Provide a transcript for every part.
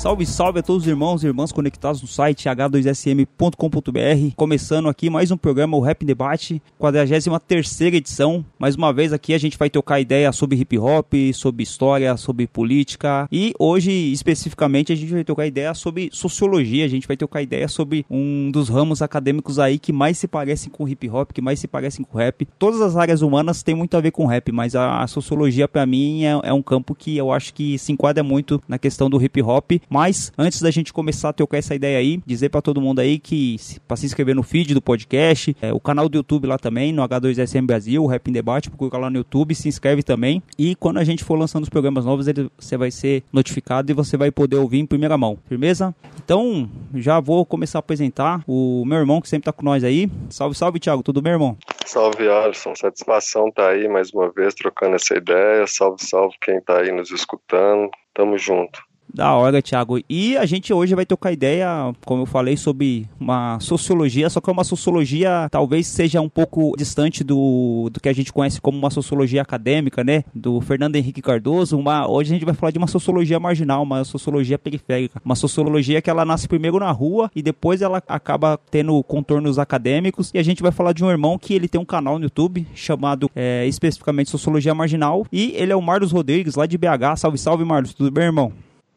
Salve, salve a todos os irmãos e irmãs conectados no site h2sm.com.br. Começando aqui mais um programa, o Rap Debate, 43 edição. Mais uma vez aqui a gente vai trocar ideia sobre hip hop, sobre história, sobre política. E hoje, especificamente, a gente vai trocar ideia sobre sociologia. A gente vai trocar ideia sobre um dos ramos acadêmicos aí que mais se parecem com hip hop, que mais se parecem com rap. Todas as áreas humanas têm muito a ver com rap, mas a, a sociologia, para mim, é, é um campo que eu acho que se enquadra muito na questão do hip hop. Mas antes da gente começar a trocar essa ideia aí, dizer para todo mundo aí que para se inscrever no feed do podcast, é, o canal do YouTube lá também, no H2SM Brasil, o Rap em Debate, procura lá no YouTube, se inscreve também. E quando a gente for lançando os programas novos, ele, você vai ser notificado e você vai poder ouvir em primeira mão, firmeza? Então, já vou começar a apresentar o meu irmão que sempre tá com nós aí. Salve, salve, Thiago, tudo bem, irmão? Salve, Alisson. Satisfação tá aí mais uma vez trocando essa ideia. Salve, salve quem tá aí nos escutando. Tamo junto. Da hora, Thiago. E a gente hoje vai trocar ideia, como eu falei, sobre uma sociologia, só que é uma sociologia talvez seja um pouco distante do, do que a gente conhece como uma sociologia acadêmica, né? Do Fernando Henrique Cardoso. Uma, hoje a gente vai falar de uma sociologia marginal, uma sociologia periférica. Uma sociologia que ela nasce primeiro na rua e depois ela acaba tendo contornos acadêmicos. E a gente vai falar de um irmão que ele tem um canal no YouTube chamado é, especificamente Sociologia Marginal. E ele é o Marlos Rodrigues, lá de BH. Salve, salve, Marlos. Tudo bem, irmão?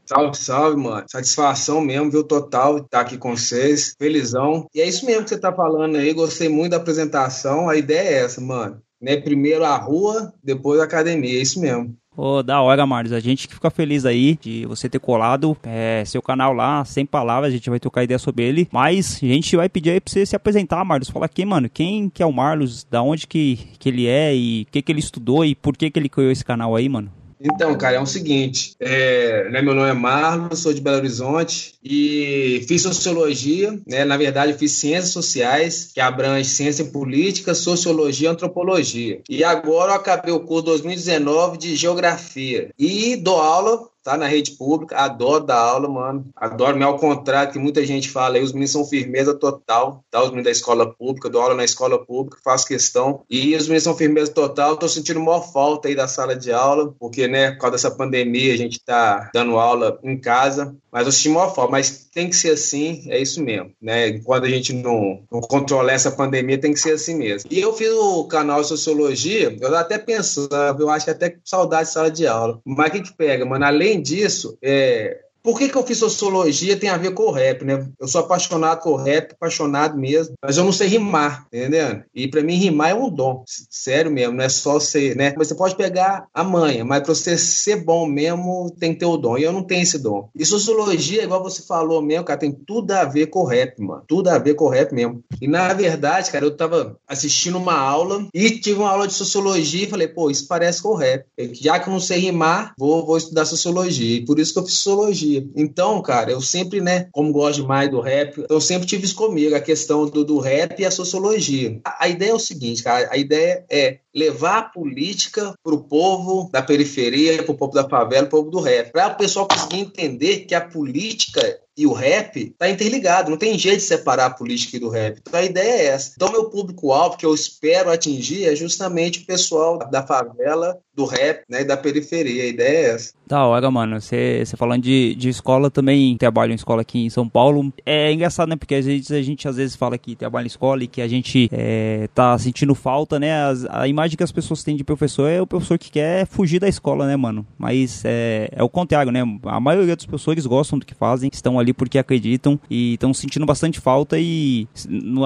Salve, salve, mano. Satisfação mesmo, viu? Total estar aqui com vocês. Felizão. E é isso mesmo que você tá falando aí. Gostei muito da apresentação. A ideia é essa, mano. Né? Primeiro a rua, depois a academia. É isso mesmo. Ô, da hora, Marlos. A gente que fica feliz aí de você ter colado é, seu canal lá, sem palavras, a gente vai trocar ideia sobre ele. Mas a gente vai pedir aí pra você se apresentar, Marlos. Fala aqui, mano, quem que é o Marlos, da onde que, que ele é e o que, que ele estudou e por que, que ele criou esse canal aí, mano? Então, cara, é o seguinte, é, né, meu nome é Marlon, sou de Belo Horizonte e fiz sociologia, né, na verdade fiz ciências sociais, que abrange ciência política, sociologia e antropologia. E agora eu acabei o curso 2019 de geografia e dou aula tá na rede pública, adoro dar aula, mano. Adoro, me ao contrário que muita gente fala aí, os meninos são firmeza total, tá? Os meninos da escola pública, dou aula na escola pública, faço questão. E os meninos são firmeza total, tô sentindo maior falta aí da sala de aula, porque, né, por causa dessa pandemia, a gente tá dando aula em casa, mas eu senti maior falta, mas tem que ser assim, é isso mesmo, né? Quando a gente não, não controlar essa pandemia, tem que ser assim mesmo. E eu fiz o canal de Sociologia, eu até pensava, eu acho que até saudade de sala de aula. Mas o que que pega, mano? Além disso, é, por que, que eu fiz sociologia tem a ver com o rap, né? Eu sou apaixonado por rap, apaixonado mesmo, mas eu não sei rimar, entendendo? E para mim rimar é um dom, sério mesmo, não é só ser, né? Você pode pegar a manha, mas para você ser bom mesmo, tem que ter o dom, e eu não tenho esse dom. E sociologia, igual você falou mesmo, cara, tem tudo a ver com o rap, mano, tudo a ver com o rap mesmo. E na verdade, cara, eu tava assistindo uma aula e tive uma aula de sociologia e falei, pô, isso parece com o rap. Já que eu não sei rimar, vou, vou estudar sociologia, e por isso que eu fiz sociologia. Então, cara, eu sempre, né, como gosto demais do rap, eu sempre tive isso comigo, a questão do, do rap e a sociologia. A, a ideia é o seguinte, cara, a ideia é levar a política para o povo da periferia, para o povo da favela, para o povo do rap, para o pessoal conseguir entender que a política e o rap tá interligado, não tem jeito de separar a política do rap. Então a ideia é essa. Então meu público-alvo que eu espero atingir é justamente o pessoal da favela, do rap, né, e da periferia. A ideia é essa. Da hora, mano. Você falando de, de escola, também trabalho em escola aqui em São Paulo. É engraçado, né? Porque às vezes a gente às vezes fala que trabalha em escola e que a gente é, tá sentindo falta, né? As, a imagem que as pessoas têm de professor é o professor que quer fugir da escola, né, mano? Mas é, é o contrário, né? A maioria dos professores gostam do que fazem, estão ali porque acreditam e estão sentindo bastante falta e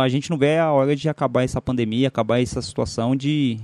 a gente não vê a hora de acabar essa pandemia, acabar essa situação de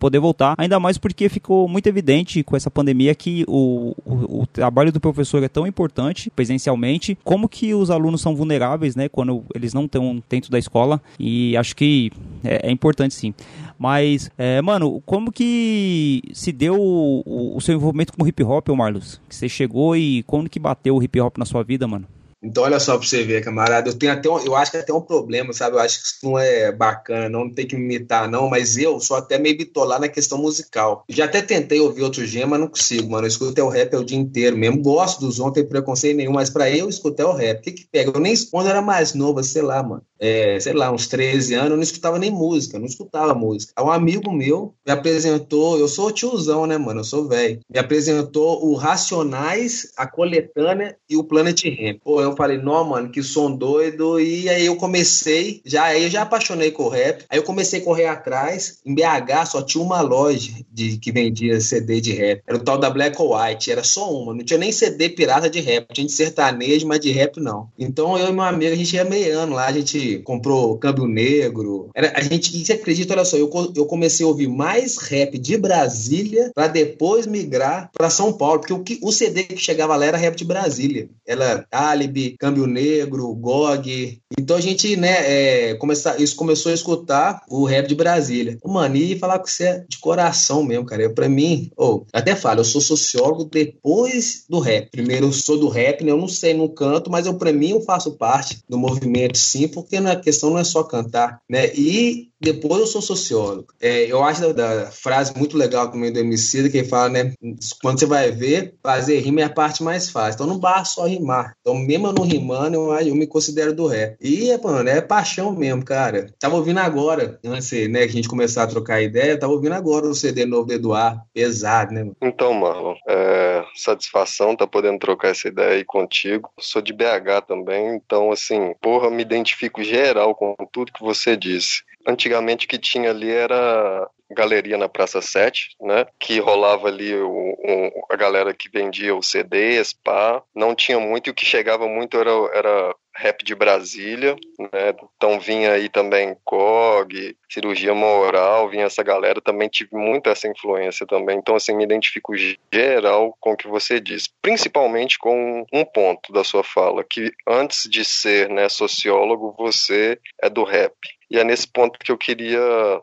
poder voltar. Ainda mais porque ficou muito evidente com essa pandemia que o, o, o trabalho do professor é tão importante presencialmente, como que os alunos são vulneráveis, né, quando eles não estão dentro da escola e acho que é, é importante sim. Mas, é, mano, como que se deu o, o, seu envolvimento com o hip hop, Marlos? Que você chegou e quando que bateu o hip hop na sua vida, mano? Então, olha só pra você ver, camarada. Eu tenho até um, eu acho que até um problema, sabe? Eu acho que isso não é bacana, não tem que me imitar, não. Mas eu sou até meio bitolar na questão musical. Já até tentei ouvir outro gênero, mas não consigo, mano. Eu escuto o rap o dia inteiro mesmo. Gosto dos não tem preconceito nenhum, mas pra eu escutar o rap. O que que pega? Eu nem quando era mais novo, sei lá, mano. É, sei lá, uns 13 anos, eu não escutava nem música, não escutava música. Um amigo meu me apresentou, eu sou tiozão, né, mano? Eu sou velho. Me apresentou o Racionais, a Coletânea e o Planet Ramp. Pô, eu falei, não, mano, que som doido. E aí eu comecei, já aí eu já apaixonei com o rap. Aí eu comecei a correr atrás. Em BH só tinha uma loja de que vendia CD de rap. Era o tal da Black or White, era só uma. Não tinha nem CD pirata de rap. Tinha de sertanejo, mas de rap não. Então eu e meu amigo, a gente ia meiando lá, a gente comprou câmbio negro. Era, a gente, você acredita, olha só, eu, eu comecei a ouvir mais rap de Brasília para depois migrar para São Paulo, porque o, que, o CD que chegava lá era rap de Brasília. Era Alibi, Câmbio Negro, GOG. Então a gente, né, é, começa, isso começou a escutar o rap de Brasília. Mano, e falar com você é de coração mesmo, cara. Pra mim, oh, até falo, eu sou sociólogo depois do rap. Primeiro eu sou do rap, né? Eu não sei, no canto, mas eu, pra mim, eu faço parte do movimento, sim, porque a questão não é só cantar, né? E depois eu sou sociólogo. É, eu acho da, da, frase muito legal também do MC, que ele fala, né? Quando você vai ver, fazer rima é a parte mais fácil. Então não basta só rimar. Então, mesmo não rimando, eu, eu me considero do rap. E, mano, é paixão mesmo, cara. Tava ouvindo agora, antes né, que a gente começar a trocar ideia, tava ouvindo agora o CD novo do Eduardo. Pesado, né? Mano? Então, Marlon, é, satisfação tá podendo trocar essa ideia aí contigo. Sou de BH também, então, assim, porra, me identifico geral com tudo que você disse. Antigamente o que tinha ali era galeria na Praça 7, né? Que rolava ali o, o, a galera que vendia os CDs, pá. Não tinha muito, e o que chegava muito era, era rap de Brasília, né? Então vinha aí também COG, cirurgia moral, vinha essa galera, também tive muito essa influência também. Então, assim, me identifico geral com o que você diz, principalmente com um ponto da sua fala, que antes de ser né, sociólogo, você é do rap. E é nesse ponto que eu queria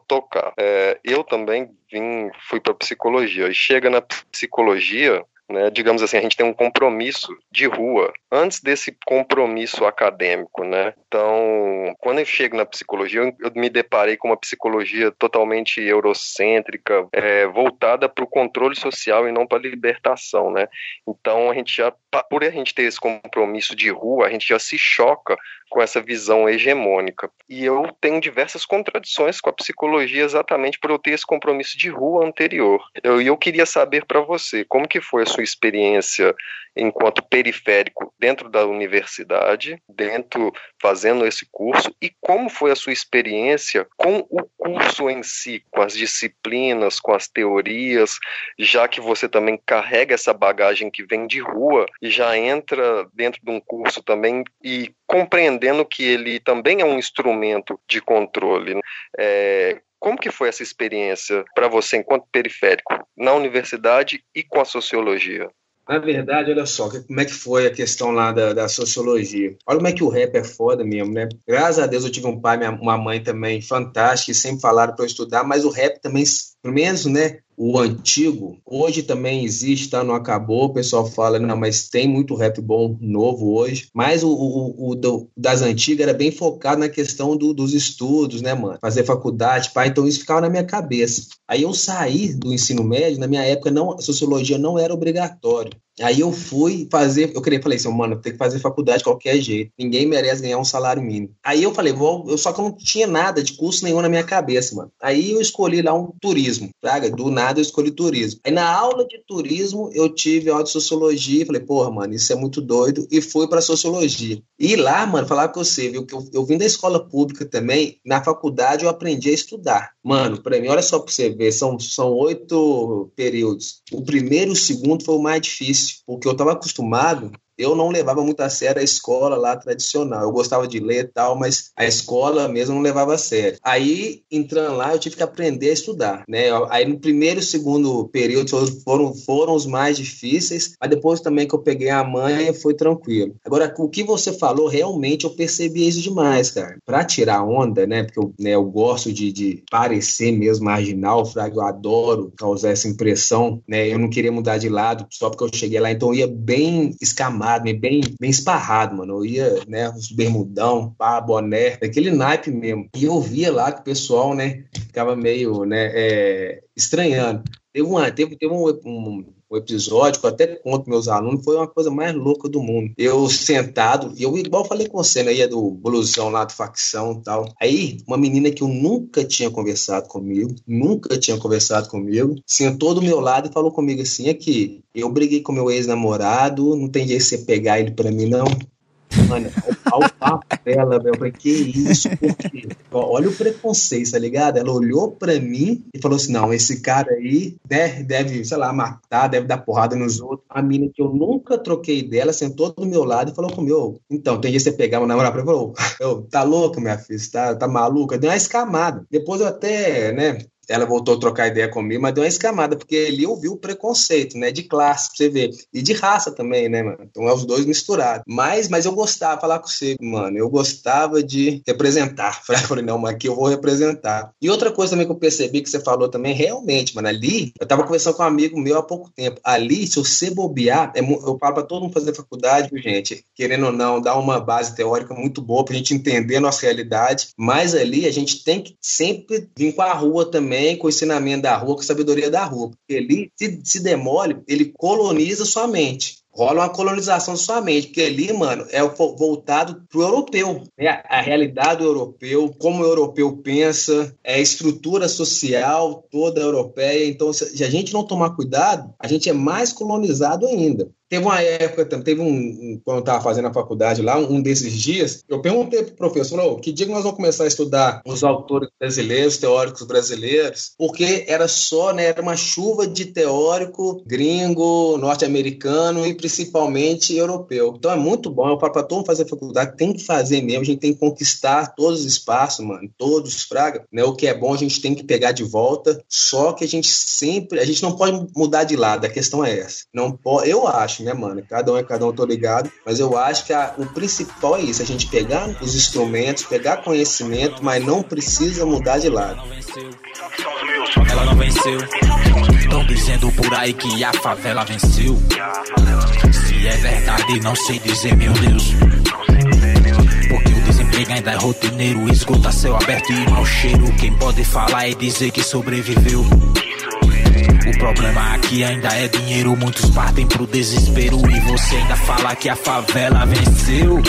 tocar. É, eu também vim, fui para psicologia. E chega na psicologia, né, digamos assim, a gente tem um compromisso de rua antes desse compromisso acadêmico, né? Então, quando eu chego na psicologia, eu, eu me deparei com uma psicologia totalmente eurocêntrica, é, voltada para o controle social e não para a libertação, né? Então, a gente já, por a gente ter esse compromisso de rua, a gente já se choca com essa visão hegemônica. E eu tenho diversas contradições com a psicologia exatamente por eu ter esse compromisso de rua anterior. E eu, eu queria saber para você, como que foi a sua experiência enquanto periférico dentro da universidade, dentro fazendo esse curso e como foi a sua experiência com o curso em si, com as disciplinas, com as teorias, já que você também carrega essa bagagem que vem de rua e já entra dentro de um curso também e compreendendo que ele também é um instrumento de controle. Né? É, como que foi essa experiência para você enquanto periférico na universidade e com a sociologia? Na verdade, olha só, como é que foi a questão lá da, da, sociologia. Olha como é que o rap é foda mesmo, né? Graças a Deus eu tive um pai e uma mãe também fantásticos, que sempre falaram para eu estudar, mas o rap também, pelo menos, né? O antigo, hoje também existe, tá? Não acabou, o pessoal fala, não, mas tem muito rap bom novo hoje, mas o, o, o do, das antigas era bem focado na questão do, dos estudos, né, mano? Fazer faculdade, pá, então isso ficava na minha cabeça. Aí eu saí do ensino médio, na minha época não, sociologia não era obrigatório. Aí eu fui fazer, eu queria, falei assim, mano, tem que fazer faculdade de qualquer jeito. Ninguém merece ganhar um salário mínimo. Aí eu falei, vou, eu só que eu não tinha nada de curso nenhum na minha cabeça, mano. Aí eu escolhi lá um turismo, praga, do nada eu escolhi turismo. Aí na aula de turismo eu tive aula de sociologia, falei, porra, mano, isso é muito doido e fui para sociologia. E lá, mano, falar com você, viu, que eu, eu vim da escola pública também, na faculdade eu aprendi a estudar. Mano, para mim, olha só para você ver, são são oito períodos. O primeiro e o segundo foi o mais difícil, porque eu estava acostumado eu não levava muito a sério a escola lá tradicional. Eu gostava de ler e tal, mas a escola mesmo não levava a sério. Aí, entrando lá, eu tive que aprender a estudar, né? Aí no primeiro e segundo período foram, foram os mais difíceis, mas depois também que eu peguei a mãe foi tranquilo. Agora, o que você falou, realmente eu percebi isso demais, cara. Pra tirar onda, né? Porque eu, né, eu gosto de, de parecer mesmo marginal, Fraga, eu adoro causar essa impressão, né? Eu não queria mudar de lado só porque eu cheguei lá, então eu ia bem escamado, bem, bem esparrado, mano. Eu ia, né, os bermudão, pá, boné, aquele naipe mesmo. E eu via lá que o pessoal, né, ficava meio, né, é, estranhando. Teve, uma, teve, teve um, um, um episódio que eu até conto meus alunos, foi uma coisa mais louca do mundo. Eu sentado, e eu igual falei com você, né? Ia do blusão lá do facção e tal. Aí, uma menina que eu nunca tinha conversado comigo, nunca tinha conversado comigo, sentou do meu lado e falou comigo assim: aqui, eu briguei com meu ex-namorado, não tem jeito de você pegar ele pra mim, não. Mano, ao papo dela, velho. Eu falei, que isso? Olha o preconceito, tá ligado? Ela olhou pra mim e falou assim: não, esse cara aí né, deve, sei lá, matar, deve dar porrada nos outros. A mina que eu nunca troquei dela sentou do meu lado e falou comigo: então, tem que você pegar uma namorada pra mim. Falou, tá louco, minha filha? Tá, tá maluca? Deu uma escamada. Depois eu até, né, ela voltou a trocar ideia comigo, mas deu uma escamada, porque ele ouviu o preconceito, né, de classe, pra você ver, e de raça também, né, mano, então é os dois misturados, mas, mas eu gostava de falar com você, mano, eu gostava de representar, falei, não, mas aqui eu vou representar, e outra coisa também que eu percebi que você falou também, realmente, mano, ali, eu tava conversando com um amigo meu há pouco tempo, ali, se você bobear, é, eu falo pra todo mundo fazer faculdade, gente, querendo ou não, dar uma base teórica muito boa pra gente entender a nossa realidade, mas ali a gente tem que sempre vir com a rua também, também com o ensinamento da rua, com a sabedoria da rua. Ele se, se demole, ele coloniza sua mente rola uma colonização sua mente, porque ali, mano, é voltado pro europeu, né? A realidade do europeu, como o europeu pensa, é a estrutura social toda europeia. Então, se a gente não tomar cuidado, a gente é mais colonizado ainda. Teve uma época, teve um, um quando eu estava fazendo a faculdade lá, um desses dias, eu perguntei para o professor, oh, que dia que nós vamos começar a estudar os autores brasileiros, teóricos brasileiros? Porque era só, né, era uma chuva de teórico gringo, norte-americano e principalmente europeu. Então é muito bom, eu falo para todo mundo fazer faculdade, tem que fazer mesmo, a gente tem que conquistar todos os espaços, mano, todos, fraga, né? O que é bom a gente tem que pegar de volta, só que a gente sempre, a gente não pode mudar de lado, a questão é essa. Não pode, eu acho, né, mano? Cada um é cada um, tô ligado. Mas eu acho que a, o principal é isso: a gente pegar os instrumentos, pegar conhecimento, mas não precisa mudar de lado. Ela não venceu. Estão dizendo por aí que a favela venceu. Se é verdade, não sei dizer, meu Deus. Porque o desemprego ainda é rotineiro, esgota céu aberto e mau cheiro. Quem pode falar é dizer que sobreviveu. O problema aqui ainda é dinheiro, muitos partem pro desespero e você ainda fala que a favela venceu.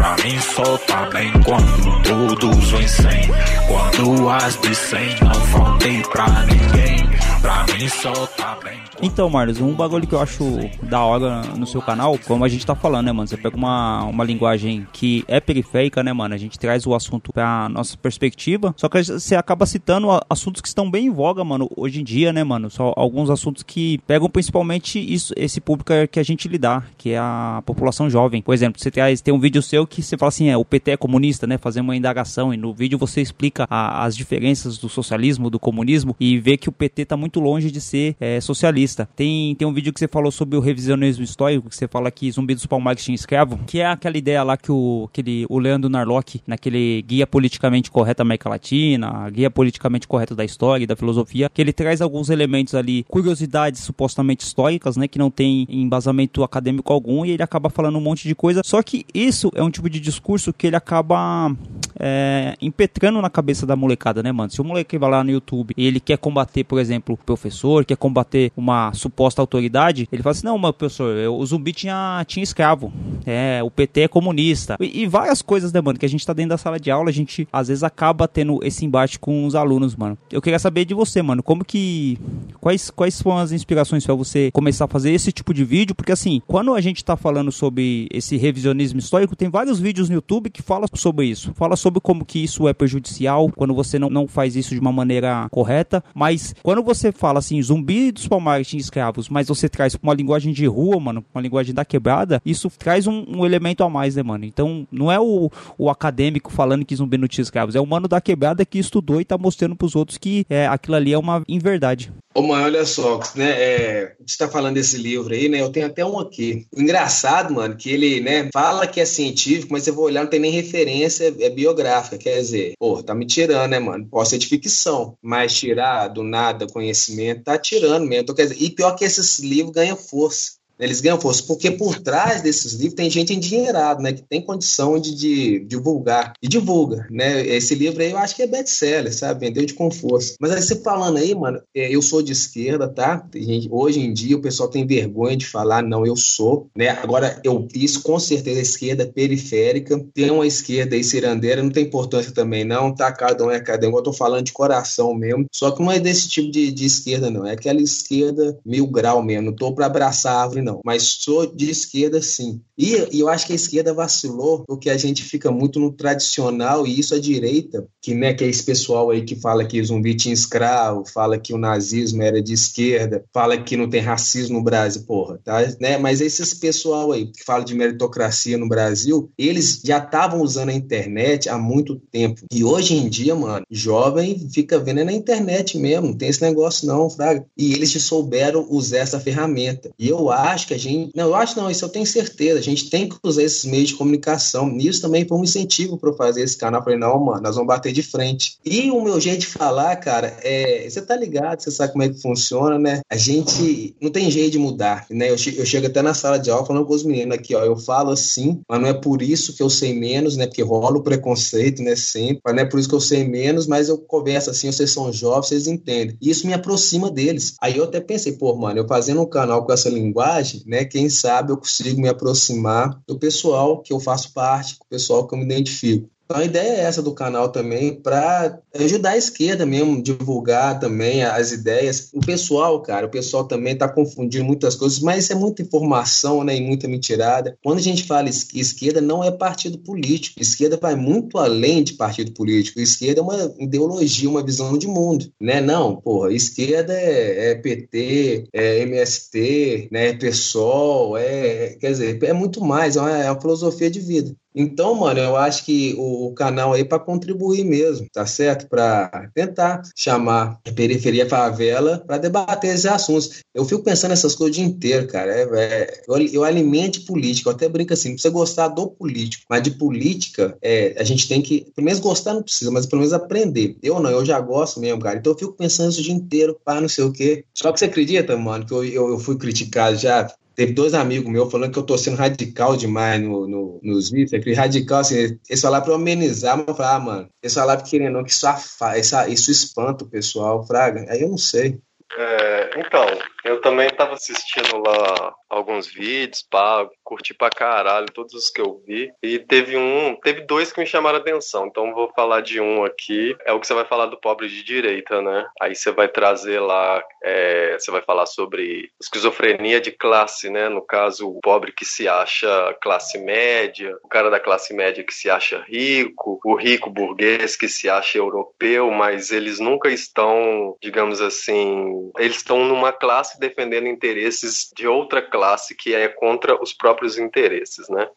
Pra mim só tá bem quando todos vencem. Quando as de 100 não faltei pra ninguém. Pra mim só tá bem. Então, Marlos, um bagulho que eu acho da hora no seu canal, como a gente tá falando, né, mano? Você pega uma, uma linguagem que é periférica, né, mano? A gente traz o assunto pra nossa perspectiva, só que você acaba citando assuntos que estão bem em voga, mano, hoje em dia, né, mano? Só alguns assuntos que pegam principalmente isso, esse público que a gente lidar, que é a população jovem. Por exemplo, você traz, tem um vídeo seu que você fala assim, é, o PT é comunista, né? Fazer uma indagação, e no vídeo você explica a, as diferenças do socialismo, do comunismo, e vê que o PT tá muito longe de ser é, socialista tem, tem um vídeo que você falou sobre o revisionismo histórico, que você fala que Zumbi dos Palmares tinha escravo, que é aquela ideia lá que o, aquele, o Leandro Narlock, naquele guia politicamente correto da América Latina, guia politicamente correto da história e da filosofia, que ele traz alguns elementos ali, curiosidades supostamente históricas, né, que não tem embasamento acadêmico algum, e ele acaba falando um monte de coisa. Só que isso é um tipo de discurso que ele acaba é, impetrando na cabeça da molecada, né, mano? Se o moleque vai lá no YouTube e ele quer combater, por exemplo, o professor, quer combater uma suposta autoridade, ele fala assim: não, meu professor, eu, o zumbi tinha, tinha escravo. É, o PT é comunista. E, e, várias coisas, né, mano, que a gente tá dentro da sala de aula, a gente às vezes acaba tendo esse embate com os alunos, mano. Eu queria saber de você, mano, como que. Quais, quais foram as inspirações para você começar a fazer esse tipo de vídeo? Porque assim, quando a gente tá falando sobre esse revisionismo histórico, tem vários vídeos no YouTube que falam sobre isso. Fala sobre como que isso é prejudicial quando você não, não faz isso de uma maneira correta, mas quando você fala assim, zumbi dos palmares tinha escravos, mas você traz uma linguagem de rua, mano, uma linguagem da quebrada, isso traz um, um elemento a mais, né, mano? Então, não é o, o acadêmico falando que zumbi não tinha escravos, é o mano da quebrada que estudou e tá mostrando pros outros que é, aquilo ali é uma inverdade. Ô, mãe, olha só, né, é, você tá falando desse livro aí, né, eu tenho até um aqui. Engraçado, mano, que ele, né, fala que é científico, mas você vai olhar, não tem nem referência é biográfica, quer dizer, pô, tá me tirando, né, mano? Pode ser de ficção, mas tirar do nada conhecimento, tá tirando mesmo. Então, quer dizer, e pior que esses livros ganham força. Eles ganham força, porque por trás desses livros tem gente endinheirada, né? Que tem condição de, de, divulgar. E divulga, né? Esse livro aí eu acho que é best-seller, sabe? Vendeu de com força. Mas aí você falando aí, mano, é, eu sou de esquerda, tá? Gente, hoje em dia o pessoal tem vergonha de falar, não, eu sou, né? Agora, eu, isso com certeza esquerda periférica. Tem uma esquerda aí cirandeira, não tem importância também, não, tá? Cada um é cada um. Eu tô falando de coração mesmo. Só que não é desse tipo de, de esquerda, não. É aquela esquerda mil grau mesmo. Não tô pra abraçar a árvore, não não, mas sou de esquerda sim. E, e, eu acho que a esquerda vacilou, porque a gente fica muito no tradicional, e isso a direita, que, né, que é esse pessoal aí que fala que zumbi tinha escravo, fala que o nazismo era de esquerda, fala que não tem racismo no Brasil, porra, tá? Né? Mas esses pessoal aí que fala de meritocracia no Brasil, eles já estavam usando a internet há muito tempo. E hoje em dia, mano, jovem fica vendo na internet mesmo, não tem esse negócio não, fraga. E eles souberam usar essa ferramenta. E eu acho que a gente. Não, eu acho não, isso eu tenho certeza. A gente tem que usar esses meios de comunicação. Isso também foi um incentivo para fazer esse canal. Eu falei, não, mano, nós vamos bater de frente. E o meu jeito de falar, cara, é. Você tá ligado, você sabe como é que funciona, né? A gente não tem jeito de mudar, né? Eu, eu chego até na sala de aula falando com os meninos aqui, ó. Eu falo assim, mas não é por isso que eu sei menos, né? Porque rola o preconceito, né? Sempre. Mas não é por isso que eu sei menos, mas eu converso assim, vocês são jovens, vocês entendem. E isso me aproxima deles. Aí eu até pensei, pô, mano, eu fazendo um canal com essa linguagem, né? Quem sabe eu consigo me aproximar do pessoal que eu faço parte, do pessoal que eu me identifico. Então a ideia é essa do canal também, para ajudar a esquerda mesmo, divulgar também as ideias. O pessoal, cara, o pessoal também está confundindo muitas coisas, mas é muita informação né, e muita mentirada. Quando a gente fala esquerda, não é partido político. Esquerda vai muito além de partido político. Esquerda é uma ideologia, uma visão de mundo. Né? Não, porra, esquerda é, é PT, é MST, né, é PSOL, é, quer dizer, é muito mais, é uma, é uma filosofia de vida. Então, mano, eu acho que o, o canal aí para contribuir mesmo, tá certo? Para tentar chamar a periferia favela para debater esses assuntos. Eu fico pensando nessas coisas o dia inteiro, cara. É, é, eu, eu alimente política, eu até brinco assim, precisa gostar do político, mas de política é, a gente tem que, pelo menos gostar não precisa, mas pelo menos aprender. Eu não, eu já gosto mesmo, cara. Então eu fico pensando isso o dia inteiro, pá, não sei o quê. Só que você acredita, mano, que eu, eu, eu fui criticado já Teve dois amigos meus falando que eu tô sendo radical demais no, no, nos vídeos. Aquele radical, assim, eles falaram pra eu amenizar, mas eu ah, mano, eles falaram que querendo não, que isso, afa, isso, isso espanta o pessoal, fraga. Aí eu não sei. É, então, eu também estava assistindo lá alguns vídeos, pá, curti pra caralho todos os que eu vi. E teve um, teve dois que me chamaram a atenção. Então vou falar de um aqui. É o que você vai falar do pobre de direita, né? Aí você vai trazer lá, é, você vai falar sobre esquizofrenia de classe, né? No caso, o pobre que se acha classe média, o cara da classe média que se acha rico, o rico burguês que se acha europeu, mas eles nunca estão, digamos assim, eles estão numa classe defendendo interesses de outra classe que é contra os próprios interesses, né?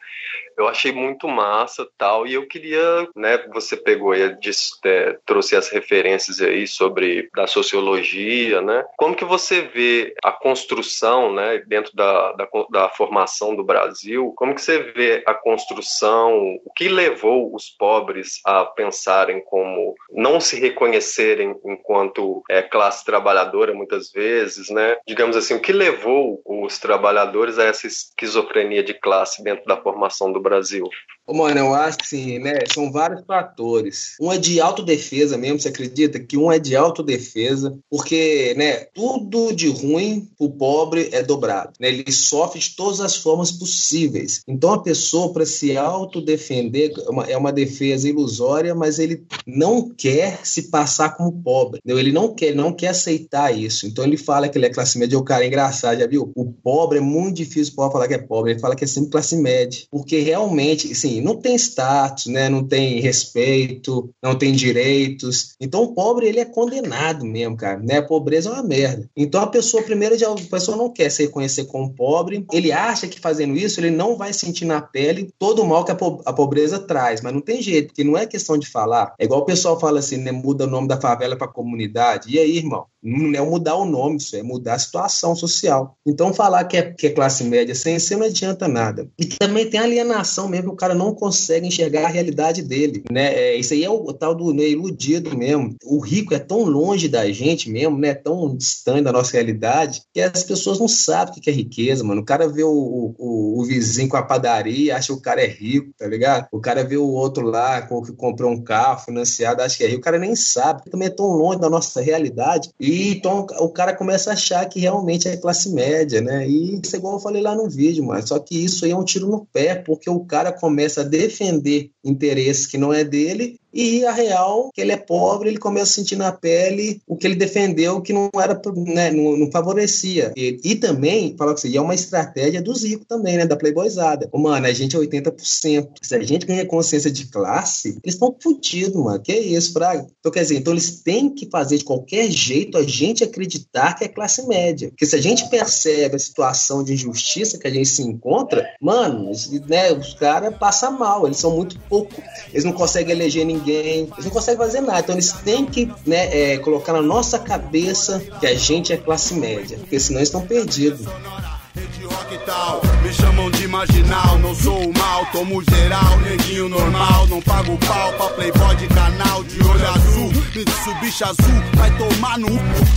Eu achei muito massa tal e eu queria, né? Você pegou e disse, é, trouxe as referências aí sobre da sociologia, né? Como que você vê a construção, né? Dentro da, da, da formação do Brasil, como que você vê a construção? O que levou os pobres a pensarem como não se reconhecerem enquanto é, classe trabalhadora muitas vezes, né? Digamos assim, o que levou os trabalhadores a essa esquizofrenia de classe dentro da formação do Brasil? Mano, eu acho que sim, né? São vários fatores. Um é de autodefesa mesmo, você acredita que um é de autodefesa, porque, né, tudo de ruim pro pobre é dobrado, né? Ele sofre de todas as formas possíveis. Então a pessoa para se autodefender é uma, é uma defesa ilusória, mas ele não quer se passar como pobre. Entendeu? Ele não quer, não quer aceitar isso. Então ele fala que ele é classe média, o cara é engraçado, já viu? O pobre é muito difícil o pobre falar que é pobre, ele fala que é sempre classe média, porque realmente, assim, não tem status, né? Não tem respeito, não tem direitos. Então o pobre ele é condenado mesmo, cara, né? A pobreza é uma merda. Então a pessoa primeiro a pessoa não quer se reconhecer como pobre, ele acha que fazendo isso ele não vai sentir na pele todo o mal que a pobreza traz, mas não tem jeito, porque não é questão de falar. É igual o pessoal fala assim, né? Muda o nome da favela para comunidade. E aí, irmão? Não é mudar o nome, isso é mudar a situação social. Então, falar que é, que é classe média sem ser não adianta nada. E também tem alienação mesmo, o cara não consegue enxergar a realidade dele. Né? É, isso aí é o, o tal do né, iludido mesmo. O rico é tão longe da gente mesmo, né? tão distante da nossa realidade, que as pessoas não sabem o que é riqueza, mano. O cara vê o, o, o vizinho com a padaria, acha que o cara é rico, tá ligado? O cara vê o outro lá que comprou um carro financiado, acha que é rico. O cara nem sabe, também é tão longe da nossa realidade. E e então o cara começa a achar que realmente é classe média, né? E isso é igual eu falei lá no vídeo, mas só que isso aí é um tiro no pé, porque o cara começa a defender interesses que não é dele e a real, que ele é pobre, ele começa a sentir na pele o que ele defendeu que não era, né, não, não favorecia. E, e também, fala assim, é uma estratégia dos ricos também, né, da playboyzada. Mano, a gente é 80%. Se a gente ganha consciência de classe, eles estão fodidos, mano. Que isso, Fraga? Então, quer dizer, então eles têm que fazer de qualquer jeito a gente acreditar que é classe média. Porque se a gente percebe a situação de injustiça que a gente se encontra, mano, né, os caras passam mal, eles são muito pouco, eles não conseguem eleger ninguém ninguém, eles não conseguem fazer nada. Então eles têm que né, é, colocar na nossa cabeça que a gente é classe média, porque senão eles estão perdidos. Me chamam de marginal, não sou o mal, tomo geral, neguinho normal, não pago pau pra playboy de canal de olho azul, Mitsubishi azul, vai tomar no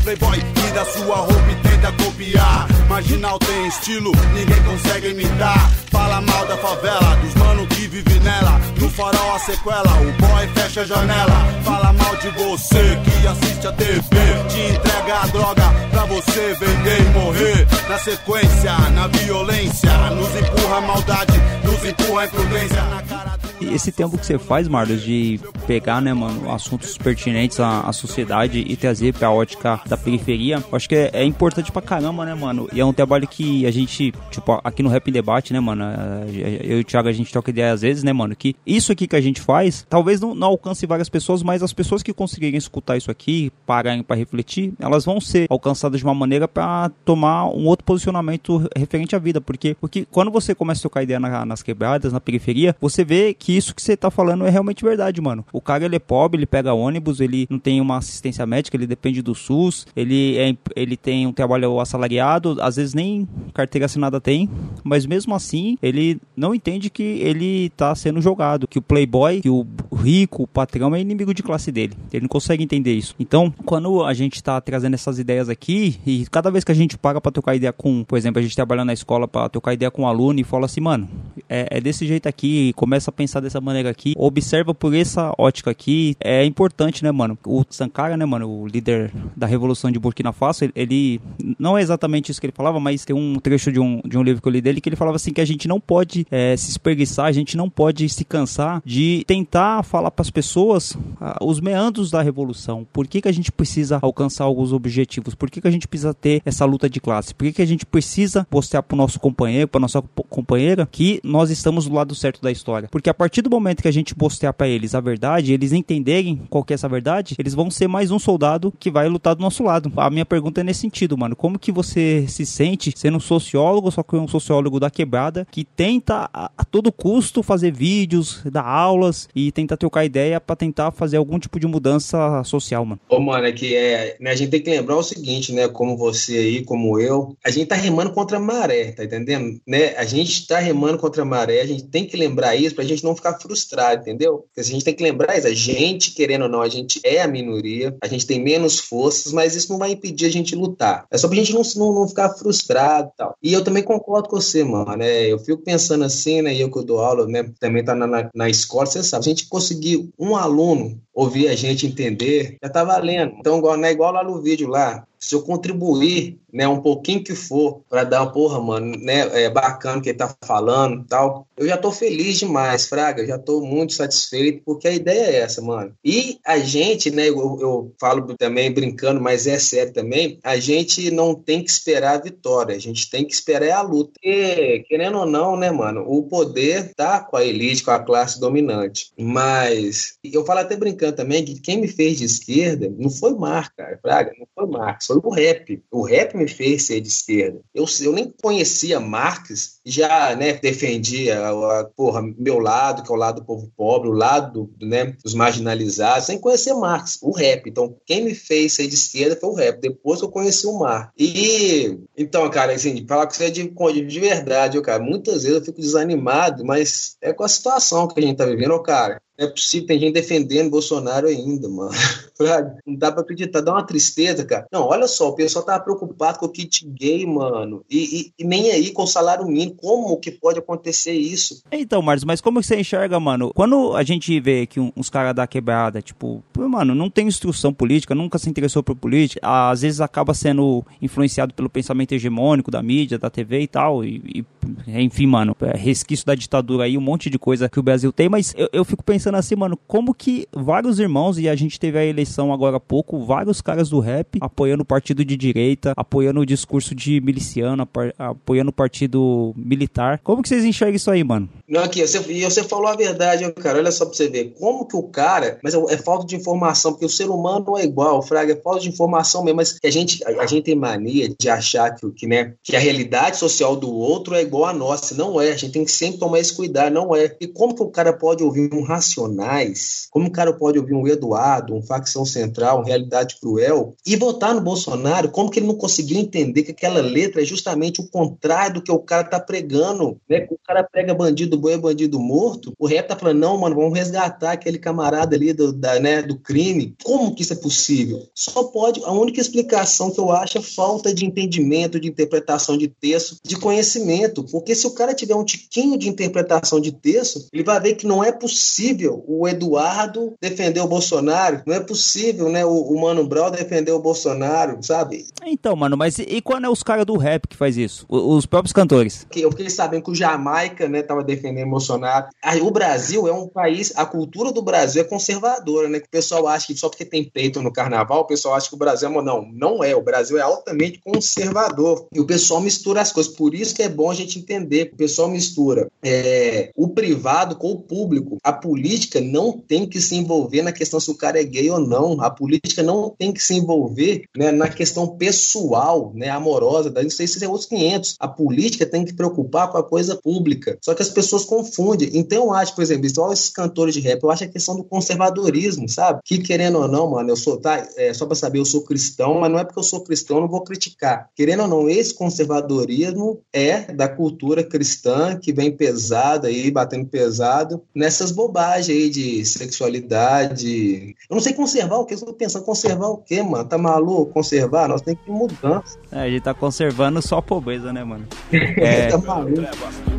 playboy, tira sua roupa e tenta copiar, marginal tem estilo, ninguém consegue imitar, fala mal da favela, dos mano que vive nela, no farol a sequela, o boy fecha a janela, fala mal de você que assiste a TV, te entrega a droga pra você vender e morrer, na sequência na violência, nos empurra a maldade, nos empurra a imprudência. Na cara esse tempo que você faz, Marlos, de pegar, né, mano, assuntos pertinentes à, à sociedade e trazer pra ótica da periferia, acho que é, é, importante pra caramba, né, mano? E é um trabalho que a gente, tipo, aqui no Rap Debate, né, mano, é, eu e o Thiago, a gente troca ideia às vezes, né, mano, que isso aqui que a gente faz, talvez não, não alcance várias pessoas, mas as pessoas que conseguirem escutar isso aqui, pararem para refletir, elas vão ser alcançadas de uma maneira para tomar um outro posicionamento referente à vida, porque, porque quando você começa a trocar ideia na, nas quebradas, na periferia, você vê que isso que você tá falando é realmente verdade, mano. O cara, ele é pobre, ele pega ônibus, ele não tem uma assistência médica, ele depende do SUS, ele, é, ele tem um trabalho assalariado, às vezes nem carteira assinada tem, mas mesmo assim, ele não entende que ele tá sendo jogado, que o playboy, que o rico, o patrão é inimigo de classe dele. Ele não consegue entender isso. Então, quando a gente tá trazendo essas ideias aqui, e cada vez que a gente paga pra trocar ideia com, por exemplo, a gente trabalha na escola pra trocar ideia com um aluno e fala assim, mano, é, é desse jeito aqui, começa a pensar dessa maneira aqui, observa por essa ótica aqui, é importante, né, mano? O Sankara, né, mano, o líder da Revolução de Burkina Faso, ele, ele não é exatamente isso que ele falava, mas tem um trecho de um, de um livro que eu li dele que ele falava assim que a gente não pode é, se espreguiçar, a gente não pode se cansar de tentar falar para as pessoas ah, os meandros da revolução. Por que, que a gente precisa alcançar alguns objetivos? Por que, que a gente precisa ter essa luta de classe? Por que, que a gente precisa mostrar para o nosso companheiro, para nossa companheira, que nós estamos do lado certo da história? Porque a partir do momento que a gente mostrar para eles a verdade, eles entenderem qual que é essa verdade, eles vão ser mais um soldado que vai lutar do nosso lado. A minha pergunta é nesse sentido, mano. Como que você se sente sendo um sociólogo, só que um sociólogo da quebrada, que tenta a, a todo custo fazer vídeos, dar aulas e tentar trocar ideia para tentar fazer algum tipo de mudança social, mano? Ô, mano, é que é, né, a gente tem que lembrar o seguinte, né, como você aí, como eu, a gente tá remando contra a maré, tá entendendo? Né? A gente tá remando contra a maré, a gente tem que lembrar isso pra gente não ficar frustrado, entendeu? Porque a gente tem que lembrar isso, a gente, querendo ou não, a gente é a minoria, a gente tem menos forças, mas isso não vai impedir a gente lutar. É só pra gente não, não, não ficar frustrado e tal. E eu também concordo com você, mano, né? Eu fico pensando assim, né? E eu que eu dou aula, né? Também tá na, na, na escola, você sabe, a gente conseguir um aluno ouvir a gente entender, já tá valendo. Então, igual, não é igual lá no vídeo lá. Se eu contribuir, né, um pouquinho que for, para dar uma porra, mano, né, é bacana que ele tá falando tal, eu já tô feliz demais, Fraga, eu já tô muito satisfeito, porque a ideia é essa, mano. E a gente, né, eu, eu falo também brincando, mas é sério também, a gente não tem que esperar a vitória, a gente tem que esperar a luta. E, querendo ou não, né, mano, o poder tá com a elite, com a classe dominante. Mas eu falo até brincando também que quem me fez de esquerda não foi Marx, cara, Fraga, não foi Marx, foi o rap. O rap me fez ser de esquerda. Eu, eu nem conhecia Marx, já né, defendia a, porra, meu lado, que é o lado do povo pobre, o lado né, dos marginalizados, sem conhecer Marx, o rap. Então, quem me fez ser de esquerda foi o rap. Depois eu conheci o Marx. E, então, cara, assim, falar com você é de, de verdade, cara, muitas vezes eu fico desanimado, mas é com a situação que a gente tá vivendo, cara. É possível, tem gente defendendo Bolsonaro ainda, mano. Não dá pra acreditar, dá uma tristeza, cara. Não, olha só, o pessoal tava preocupado com o kit gay, mano. E, e, e, nem aí com o salário mínimo. Como que pode acontecer isso? Então, Marcos, mas como você enxerga, mano? Quando a gente vê que uns caras da quebrada, tipo, mano, não tem instrução política, nunca se interessou por política, às vezes acaba sendo influenciado pelo pensamento hegemônico da mídia, da TV e tal, e, e enfim, mano, é resquício da ditadura aí, um monte de coisa que o Brasil tem, mas eu, eu fico pensando pensando assim, mano, como que vários irmãos, e a gente teve a eleição agora há pouco, vários caras do rap apoiando o partido de direita, apoiando o discurso de miliciano, apoiando o partido militar. Como que vocês enxergam isso aí, mano? Não, aqui, você, você falou a verdade, cara. Olha só pra você ver. Como que o cara. Mas é, é falta de informação, porque o ser humano é igual, Fraga, é falta de informação mesmo. Mas a gente, a, a gente tem mania de achar que, que, né, que a realidade social do outro é igual à nossa. Não é. A gente tem que sempre tomar esse cuidado, não é. E como que o cara pode ouvir um racional? Racionais, como o cara pode ouvir um Eduardo, um facção central, um realidade cruel, e votar no Bolsonaro, como que ele não conseguiu entender que aquela letra é justamente o contrário do que o cara tá pregando, né? O cara prega bandido bom é bandido morto, o rap tá falando, não, mano, vamos resgatar aquele camarada ali do, da, né, do crime. Como que isso é possível? Só pode, a única explicação que eu acho é falta de entendimento, de interpretação de texto, de conhecimento, porque se o cara tiver um tiquinho de interpretação de texto, ele vai ver que não é possível possível o Eduardo defender o Bolsonaro, não é possível, né, o, o Mano Brown defender o Bolsonaro, sabe? Então, mano, mas e, e quando é os caras do rap que faz isso? O, os próprios cantores? Que, eu fiquei sabendo que o Jamaica, né, tava defendendo o Bolsonaro. Aí o Brasil é um país, a cultura do Brasil é conservadora, né, que o pessoal acha que só porque tem peito no carnaval, o pessoal acha que o Brasil é, não, não é, o Brasil é altamente conservador. E o pessoal mistura as coisas, por isso que é bom a gente entender, o pessoal mistura é, o privado com o público. A política política não tem que se envolver na questão se o cara é gay ou não. A política não tem que se envolver né, na questão pessoal, né, amorosa. Daí não sei se é outros 500. A política tem que preocupar com a coisa pública. Só que as pessoas confundem. Então eu acho, por exemplo, igual esses cantores de rap, eu acho a questão do conservadorismo, sabe? Que querendo ou não, mano, eu sou, tá? É, só para saber, eu sou cristão, mas não é porque eu sou cristão, eu não vou criticar. Querendo ou não, esse conservadorismo é da cultura cristã que vem pesado aí, batendo pesado nessas bobagens aí de sexualidade. Eu não sei conservar o que, eu tô pensando, conservar o que, mano? Tá maluco? Conservar? Nós temos que mudança. É, a gente tá conservando só a pobreza, né, mano? É... tá maluco.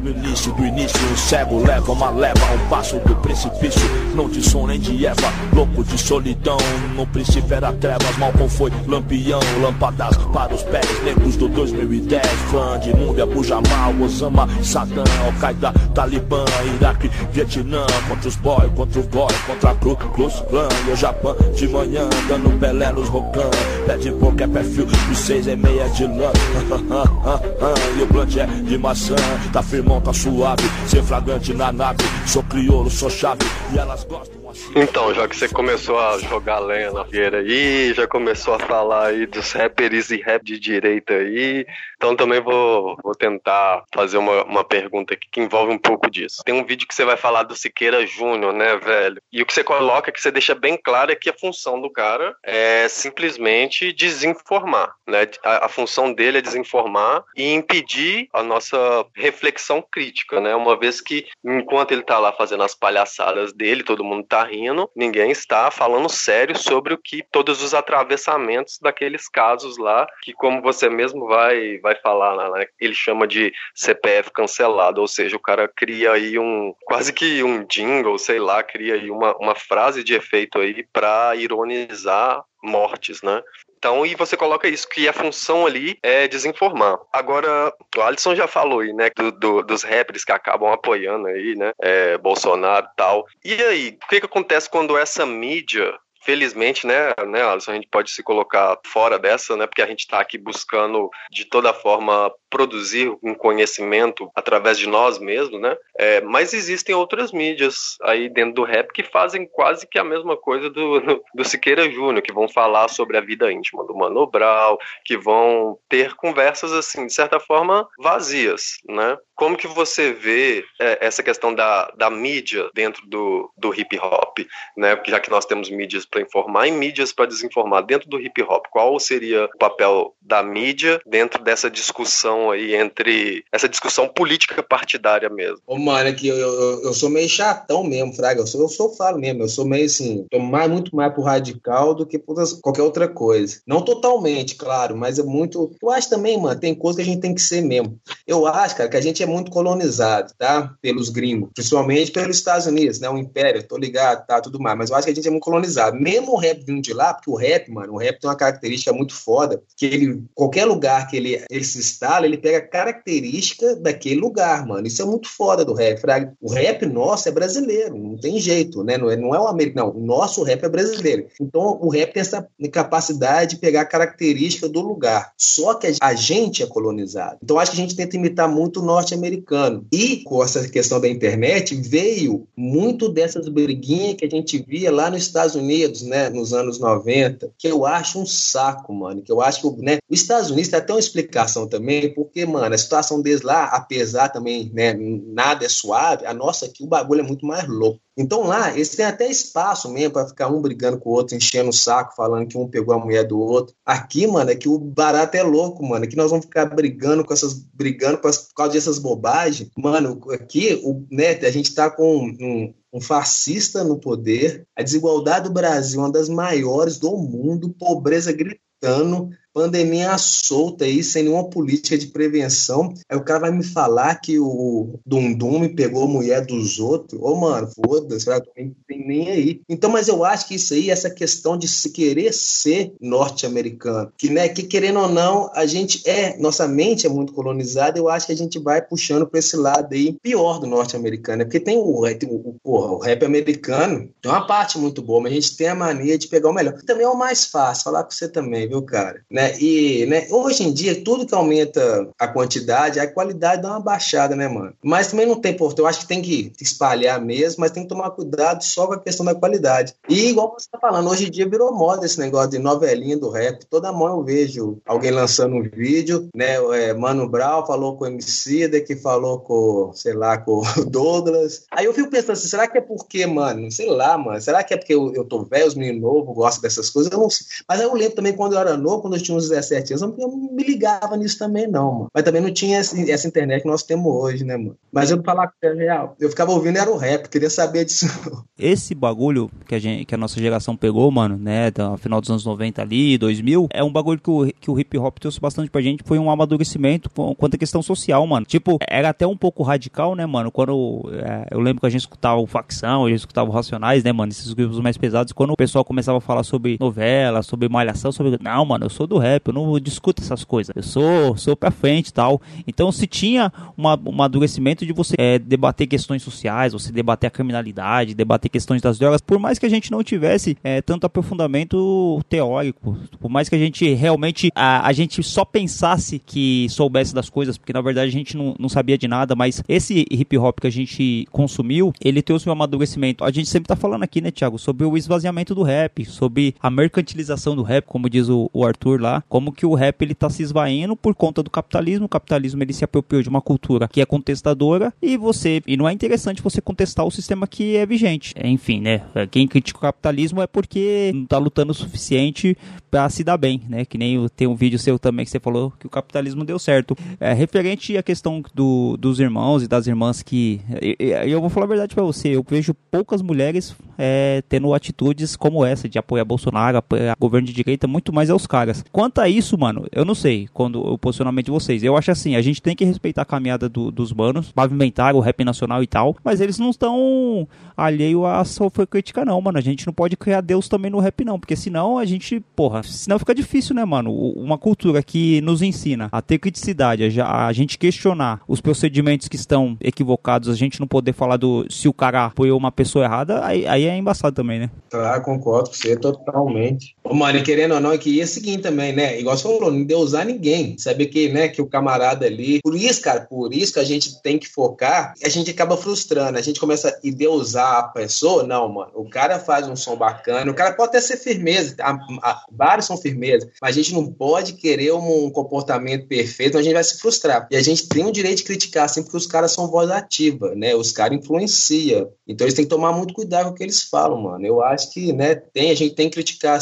No início do início, o cego leva uma leva, um passo do precipício. Não de som nem de Eva, louco de solidão. No princípio era trevas, Malcolm foi lampião. Lâmpadas para os pés negros do 2010. Fã de Núbia, Bujamal, Osama, Saddam, Al-Qaeda, Talibã, Iraque, Vietnã. Contra os boy, contra o boy, contra a Clu, Klux Klan. E o Japão de manhã, dando Pelé nos rocão. Pé de boca é perfil, de seis e meia de lã. e o blunt é de maçã, tá firmão, tá suave. Ser flagrante na nave, sou crioulo, sou chave. E elas gostam. Então, já que você começou a jogar lenha na feira aí, já começou a falar aí dos rappers e rap de direita aí, então também vou, vou tentar fazer uma, uma pergunta aqui que envolve um pouco disso. Tem um vídeo que você vai falar do Siqueira Júnior, né, velho? E o que você coloca, que você deixa bem claro, é que a função do cara é simplesmente desinformar, né? A, a função dele é desinformar e impedir a nossa reflexão crítica, né? Uma vez que, enquanto ele tá lá fazendo as palhaçadas dele, todo mundo tá rindo, ninguém está falando sério sobre o que todos os atravessamentos daqueles casos lá, que como você mesmo vai vai falar, né, ele chama de CPF cancelado, ou seja, o cara cria aí um quase que um jingle, sei lá, cria aí uma, uma frase de efeito aí para ironizar mortes, né? Então, e você coloca isso, que a função ali é desinformar. Agora, o Alisson já falou aí, né, do, do, dos rappers que acabam apoiando aí, né, é, Bolsonaro e tal. E aí, o que, que acontece quando essa mídia felizmente, né, né, Alisson, a gente pode se colocar fora dessa, né, porque a gente está aqui buscando de toda forma produzir um conhecimento através de nós mesmos, né? É, mas existem outras mídias aí dentro do rap que fazem quase que a mesma coisa do, do Siqueira Júnior, que vão falar sobre a vida íntima do Mano Brown, que vão ter conversas assim, de certa forma, vazias, né? Como que você vê é, essa questão da, da mídia dentro do, do hip hop, né? Já que nós temos mídias para informar e mídias para desinformar dentro do hip hop, qual seria o papel da mídia dentro dessa discussão aí entre essa discussão política partidária mesmo? Ô, mano, é que eu, eu, eu sou meio chatão mesmo, Fraga. Eu sou, eu sou falo mesmo. Eu sou meio assim, tô mais, muito mais pro radical do que por qualquer outra coisa. Não totalmente, claro, mas é muito. Eu acho também, mano, tem coisa que a gente tem que ser mesmo. Eu acho, cara, que a gente é muito colonizado, tá? Pelos gringos, principalmente pelos Estados Unidos, né? O Império, tô ligado, tá? Tudo mais. Mas eu acho que a gente é muito colonizado. Mesmo o rap vindo de lá, porque o rap, mano, o rap tem uma característica muito foda, que ele, qualquer lugar que ele, ele se instala, ele pega característica daquele lugar, mano. Isso é muito foda do rap. O rap nosso é brasileiro, não tem jeito, né? Não é, não é o americano, não. O nosso rap é brasileiro. Então o rap tem essa capacidade de pegar característica do lugar. Só que a gente é colonizado. Então acho que a gente tenta imitar muito o norte-americano. E com essa questão da internet, veio muito dessas briguinhas que a gente via lá nos Estados Unidos, né? Nos anos 90, que eu acho um saco, mano. Que eu acho que, né? Os Estados Unidos tem até uma explicação também, porque, mano, a situação deles lá, apesar também, né, nada é suave, a nossa aqui, o bagulho é muito mais louco. Então lá, eles têm até espaço mesmo para ficar um brigando com o outro, enchendo o saco, falando que um pegou a mulher do outro. Aqui, mano, é que o barato é louco, mano. Aqui nós vamos ficar brigando com essas. brigando por causa dessas bobagens. Mano, aqui, o, né, a gente tá com um, um fascista no poder, a desigualdade do Brasil é uma das maiores do mundo, pobreza gritando, pandemia solta aí, sem nenhuma política de prevenção. Aí o cara vai me falar que o Dundum me pegou a mulher dos outros. Ô, mano, foda-se, tem nem aí. Então, mas eu acho que isso aí, essa questão de se querer ser norte-americano, que, né, que querendo ou não, a gente é, nossa mente é muito colonizada, eu acho que a gente vai puxando para esse lado aí pior do norte-americano, né? porque tem o, tem o, porra, o rap americano, tem uma parte muito boa, mas a gente tem a mania de pegar o melhor. Também é o mais fácil, falar com você também, viu, cara? Né? E né, hoje em dia, tudo que aumenta a quantidade, a qualidade dá uma baixada, né, mano? Mas também não tem porto. Eu acho que tem que espalhar mesmo, mas tem que tomar cuidado só com a questão da qualidade. E igual você tá falando, hoje em dia virou moda esse negócio de novelinha do rap. Toda mão eu vejo alguém lançando um vídeo, né? É, Mano Brown falou com o MC, que falou com, sei lá, com o Douglas. Aí eu fico pensando assim, será que é porque, mano? Sei lá, mano. Será que é porque eu, eu tô velho, os meninos novos gostam dessas coisas? Eu não sei. Mas eu lembro também quando eu era novo, quando eu uns 17 anos, eu não me ligava nisso também, não, mano. Mas também não tinha essa internet que nós temos hoje, né, mano? Mas eu falar que é real, eu ficava ouvindo era o rap, queria saber disso. Esse bagulho que a, gente, que a nossa geração pegou, mano, né, no final dos anos 90 ali, 2000, é um bagulho que o, que o hip hop trouxe bastante pra gente, foi um amadurecimento quanto à questão social, mano. Tipo, era até um pouco radical, né, mano, quando é, eu lembro que a gente escutava o Facção, a gente escutava o Racionais, né, mano, esses grupos mais pesados, quando o pessoal começava a falar sobre novela, sobre malhação, sobre... Não, mano, eu sou do rap, eu não discuto essas coisas. Eu sou, sou pra frente e tal. Então, se tinha uma, um amadurecimento de você é, debater questões sociais, você debater a criminalidade, debater questões das drogas, por mais que a gente não tivesse é, tanto aprofundamento teórico, por mais que a gente realmente, a, a gente só pensasse que soubesse das coisas, porque na verdade a gente não, não sabia de nada, mas esse hip hop que a gente consumiu, ele trouxe um amadurecimento. A gente sempre tá falando aqui, né, Thiago, sobre o esvaziamento do rap, sobre a mercantilização do rap, como diz o, o Arthur lá, como que o rap ele tá se esvaindo por conta do capitalismo. O capitalismo ele se apropriou de uma cultura que é contestadora e você e não é interessante você contestar o sistema que é vigente. Enfim, né? Quem critica o capitalismo é porque não tá lutando o suficiente para se dar bem, né? Que nem tem um vídeo seu também que você falou que o capitalismo deu certo. É, referente à questão do, dos irmãos e das irmãs que eu, eu vou falar a verdade para você, eu vejo poucas mulheres é, tendo atitudes como essa de apoiar Bolsonaro, apoiar governo de direita, muito mais é os caras. Quanto a isso, mano, eu não sei quando o posicionamento de vocês. Eu acho assim, a gente tem que respeitar a caminhada do, dos manos, pavimentar o rap nacional e tal, mas eles não estão alheio a sofrer crítica não, mano. A gente não pode criar Deus também no rap não, porque senão a gente, porra, senão fica difícil, né, mano? Uma cultura que nos ensina a ter criticidade, a, gente questionar os procedimentos que estão equivocados, a gente não poder falar do se o cara apoiou uma pessoa errada, aí, aí é embaçado também, né? Claro, concordo com você totalmente. Ô, mano, e querendo ou não, é que é o seguinte também, né? Igual você falou, não deu usar ninguém. Saber que, né, que o camarada ali. Por isso, cara, por isso que a gente tem que focar, a gente acaba frustrando. A gente começa a ideusar a pessoa. Não, mano. O cara faz um som bacana, o cara pode até ser firmeza, a, a, vários são firmeza, mas a gente não pode querer um, comportamento perfeito, a gente vai se frustrar. E a gente tem o direito de criticar, assim, porque os caras são voz ativa, né? Os caras influenciam. Então eles têm que tomar muito cuidado com o que eles falam, mano. Eu acho que, né, tem, a gente tem que criticar.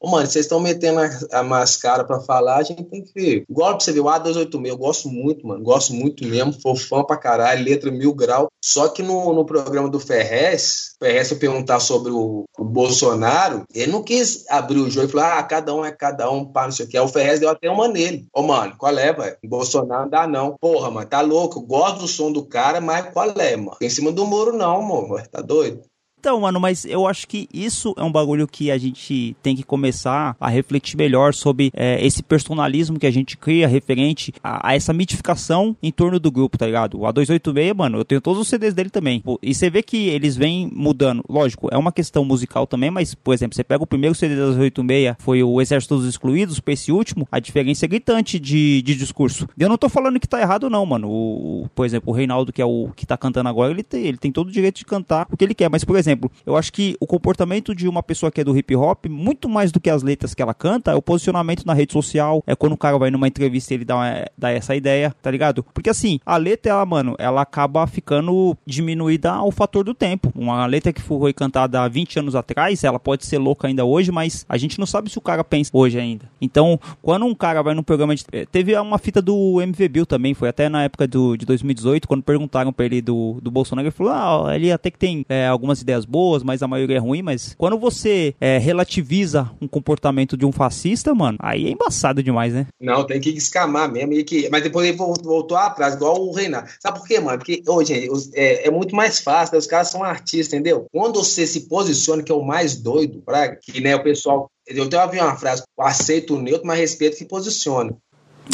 Ô, mano, vocês estão metendo a, a mascara pra falar, a gente tem que. Igual pra você ver, o A286, eu gosto muito, mano. Gosto muito mesmo, fofão pra caralho, letra mil grau. Só que no, no programa do Ferrez, Ferrez foi perguntar sobre o, o, Bolsonaro, ele não quis abrir o jogo e falar, ah, cada um é cada um, pá, não sei o que. Aí o Ferrez deu até uma nele. Ô, mano, qual é, velho? Bolsonaro dá não. Porra, mano, tá louco. Gosto do som do cara, mas qual é, mano? Em cima do muro não, mano. Tá doido? Então, mano, mas eu acho que isso é um bagulho que a gente tem que começar a refletir melhor sobre é, esse personalismo que a gente cria referente a, a, essa mitificação em torno do grupo, tá ligado? O A286, mano, eu tenho todos os CDs dele também. E você vê que eles vêm mudando. Lógico, é uma questão musical também, mas, por exemplo, você pega o primeiro CD da 286, foi o Exército dos Excluídos, pra esse último, a diferença é gritante de, de discurso. E eu não tô falando que tá errado, não, mano. O, por exemplo, o Reinaldo, que é o que tá cantando agora, ele tem, ele tem todo o direito de cantar o que ele quer. Mas, por exemplo, exemplo, eu acho que o comportamento de uma pessoa que é do hip hop, muito mais do que as letras que ela canta, é o posicionamento na rede social, é quando o cara vai numa entrevista ele dá, uma, dá essa ideia, tá ligado? Porque assim, a letra, ela, mano, ela acaba ficando diminuída ao fator do tempo. Uma letra que foi cantada há 20 anos atrás, ela pode ser louca ainda hoje, mas a gente não sabe se o cara pensa hoje ainda. Então, quando um cara vai num programa de. Eh, teve uma fita do MV Bill também, foi até na época do, de 2018, quando perguntaram pra ele do, do Bolsonaro, ele falou: ah, ele até que tem é, algumas ideias boas, mas a maioria é ruim. Mas quando você é, relativiza um comportamento de um fascista, mano, aí é embaçado demais, né? Não, tem que escamar mesmo. E que... Mas depois ele voltou atrás, igual o Renato. Sabe por quê, mano? Porque, hoje gente, é, é, muito mais fácil, né? os caras são artistas, entendeu? Quando você se posiciona, que é o mais doido, praga, que né, o pessoal. Eu até ouvi uma frase, aceito o neutro, mas respeito que posiciona.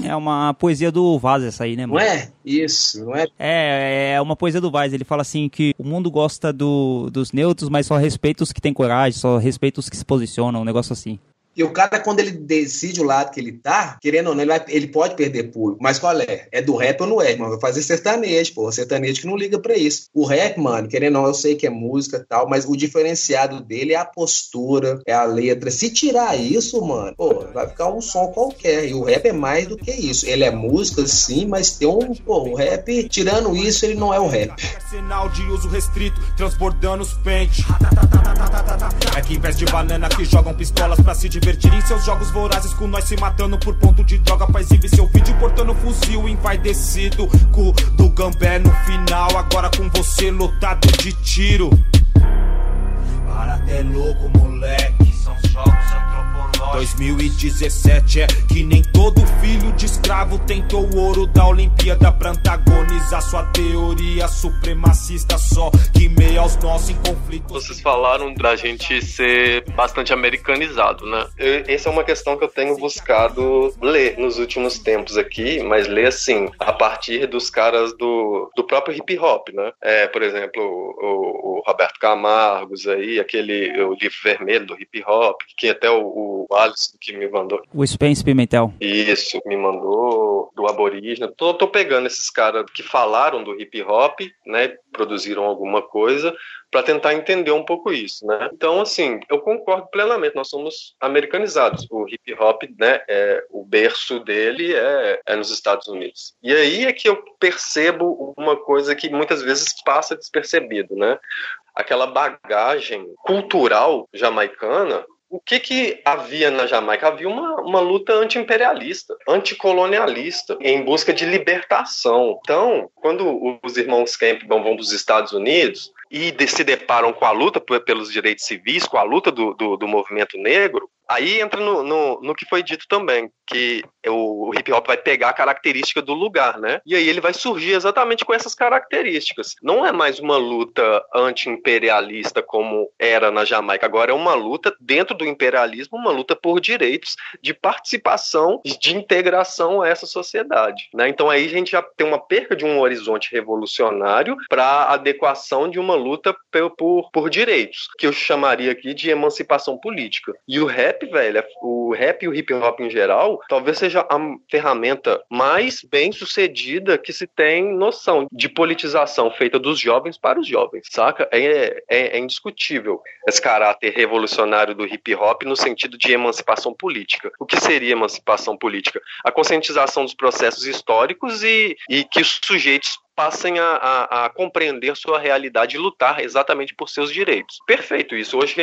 É uma poesia do Vaz essa aí, né, mano? Não é? Isso, não é? É, é uma poesia do Vaz. Ele fala assim que o mundo gosta do, dos neutros, mas só respeita os que têm coragem, só respeita os que se posicionam, um negócio assim. E o cara, quando ele decide o lado que ele tá, querendo ou não, ele, vai, ele pode perder público. Mas qual é? É do rap ou não é, mano? Vai fazer sertanejo, pô. Sertanejo que não liga pra isso. O rap, mano, querendo ou não, eu sei que é música e tal, mas o diferenciado dele é a postura, é a letra. Se tirar isso, mano, pô, vai ficar um som qualquer. E o rap é mais do que isso. Ele é música, sim, mas tem um, pô, o rap, tirando isso, ele não é o rap. Sinal de uso restrito, transbordando os pentes. É que em vez de banana que jogam pistolas pra se divertir divertir em seus jogos vorazes com nós se matando por ponto de droga pra exibir seu vídeo portando fuzil envaidecido cu do gambé no final. Agora com você lotado de tiro. Para até louco moleque são jogos 2017 é que nem todo filho de escravo tentou o ouro da Olimpíada pra antagonizar sua teoria supremacista só que meio aos nossos em conflitos. Vocês falaram da gente ser bastante americanizado, né? Essa é uma questão que eu tenho buscado ler nos últimos tempos aqui, mas ler assim, a partir dos caras do, do próprio hip hop, né? É, por exemplo, o, o Roberto Camargos aí, aquele o livro vermelho do hip hop, que até o, o Alisson que me mandou. O Spence Pimentel. Isso, me mandou do aborígene. Tô, tô pegando esses caras que falaram do hip hop, né? Produziram alguma coisa para tentar entender um pouco isso, né? Então, assim, eu concordo plenamente. Nós somos americanizados. O hip hop, né? É, o berço dele é, é nos Estados Unidos. E aí é que eu percebo uma coisa que muitas vezes passa despercebido, né? aquela bagagem cultural jamaicana o que que havia na Jamaica? Havia uma, uma luta anti-imperialista, anticolonialista, em busca de libertação. Então, quando os irmãos Campbell vão para os Estados Unidos, e se deparam com a luta pelos direitos civis, com a luta do, do, do movimento negro, Aí entra no, no, no, que foi dito também, que o, hip hop vai pegar a característica do lugar, né? E aí ele vai surgir exatamente com essas características. Não é mais uma luta anti-imperialista como era na Jamaica, agora é uma luta dentro do imperialismo, uma luta por direitos de participação, de integração a essa sociedade, né? Então aí a gente já tem uma perca de um horizonte revolucionário para adequação de uma luta por, por, por direitos, que eu chamaria aqui de emancipação política. E o rap velho, o rap e o hip hop em geral, talvez seja a ferramenta mais bem sucedida que se tem noção de politização feita dos jovens para os jovens, saca? É, é, é indiscutível esse caráter revolucionário do hip hop no sentido de emancipação política. O que seria emancipação política? A conscientização dos processos históricos e, e que os sujeitos passem a, a, a, compreender sua realidade e lutar exatamente por seus direitos. Perfeito isso. Hoje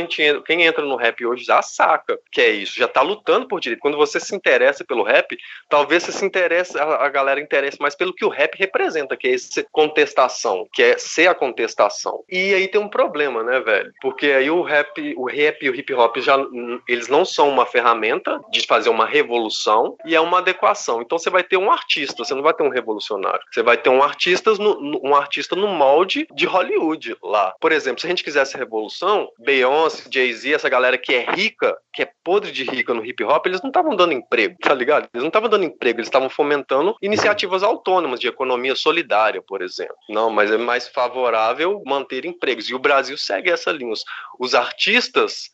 quem, entra no rap hoje já saca que é isso, já está lutando por direito. Quando você se interessa pelo rap, talvez você se interesse, a, a galera interesse mais pelo que o rap representa, que é essa contestação, que é ser a contestação. E aí tem um problema, né, velho? Porque aí o rap, o rap e o hip hop já eles não são uma ferramenta de fazer uma revolução e é uma adequação. Então você vai ter um artista, você não vai ter um revolucionário. Você vai ter um artista artistas no, um artista no molde de Hollywood lá. Por exemplo, se a gente quisesse revolução, Beyoncé, Jay-Z, essa galera que é rica, que é podre de rica no hip hop, eles não estavam dando emprego, tá ligado? Eles não estavam dando emprego, eles estavam fomentando iniciativas autônomas de economia solidária, por exemplo. Não, mas é mais favorável manter empregos. E o Brasil segue essa linha. Os, os artistas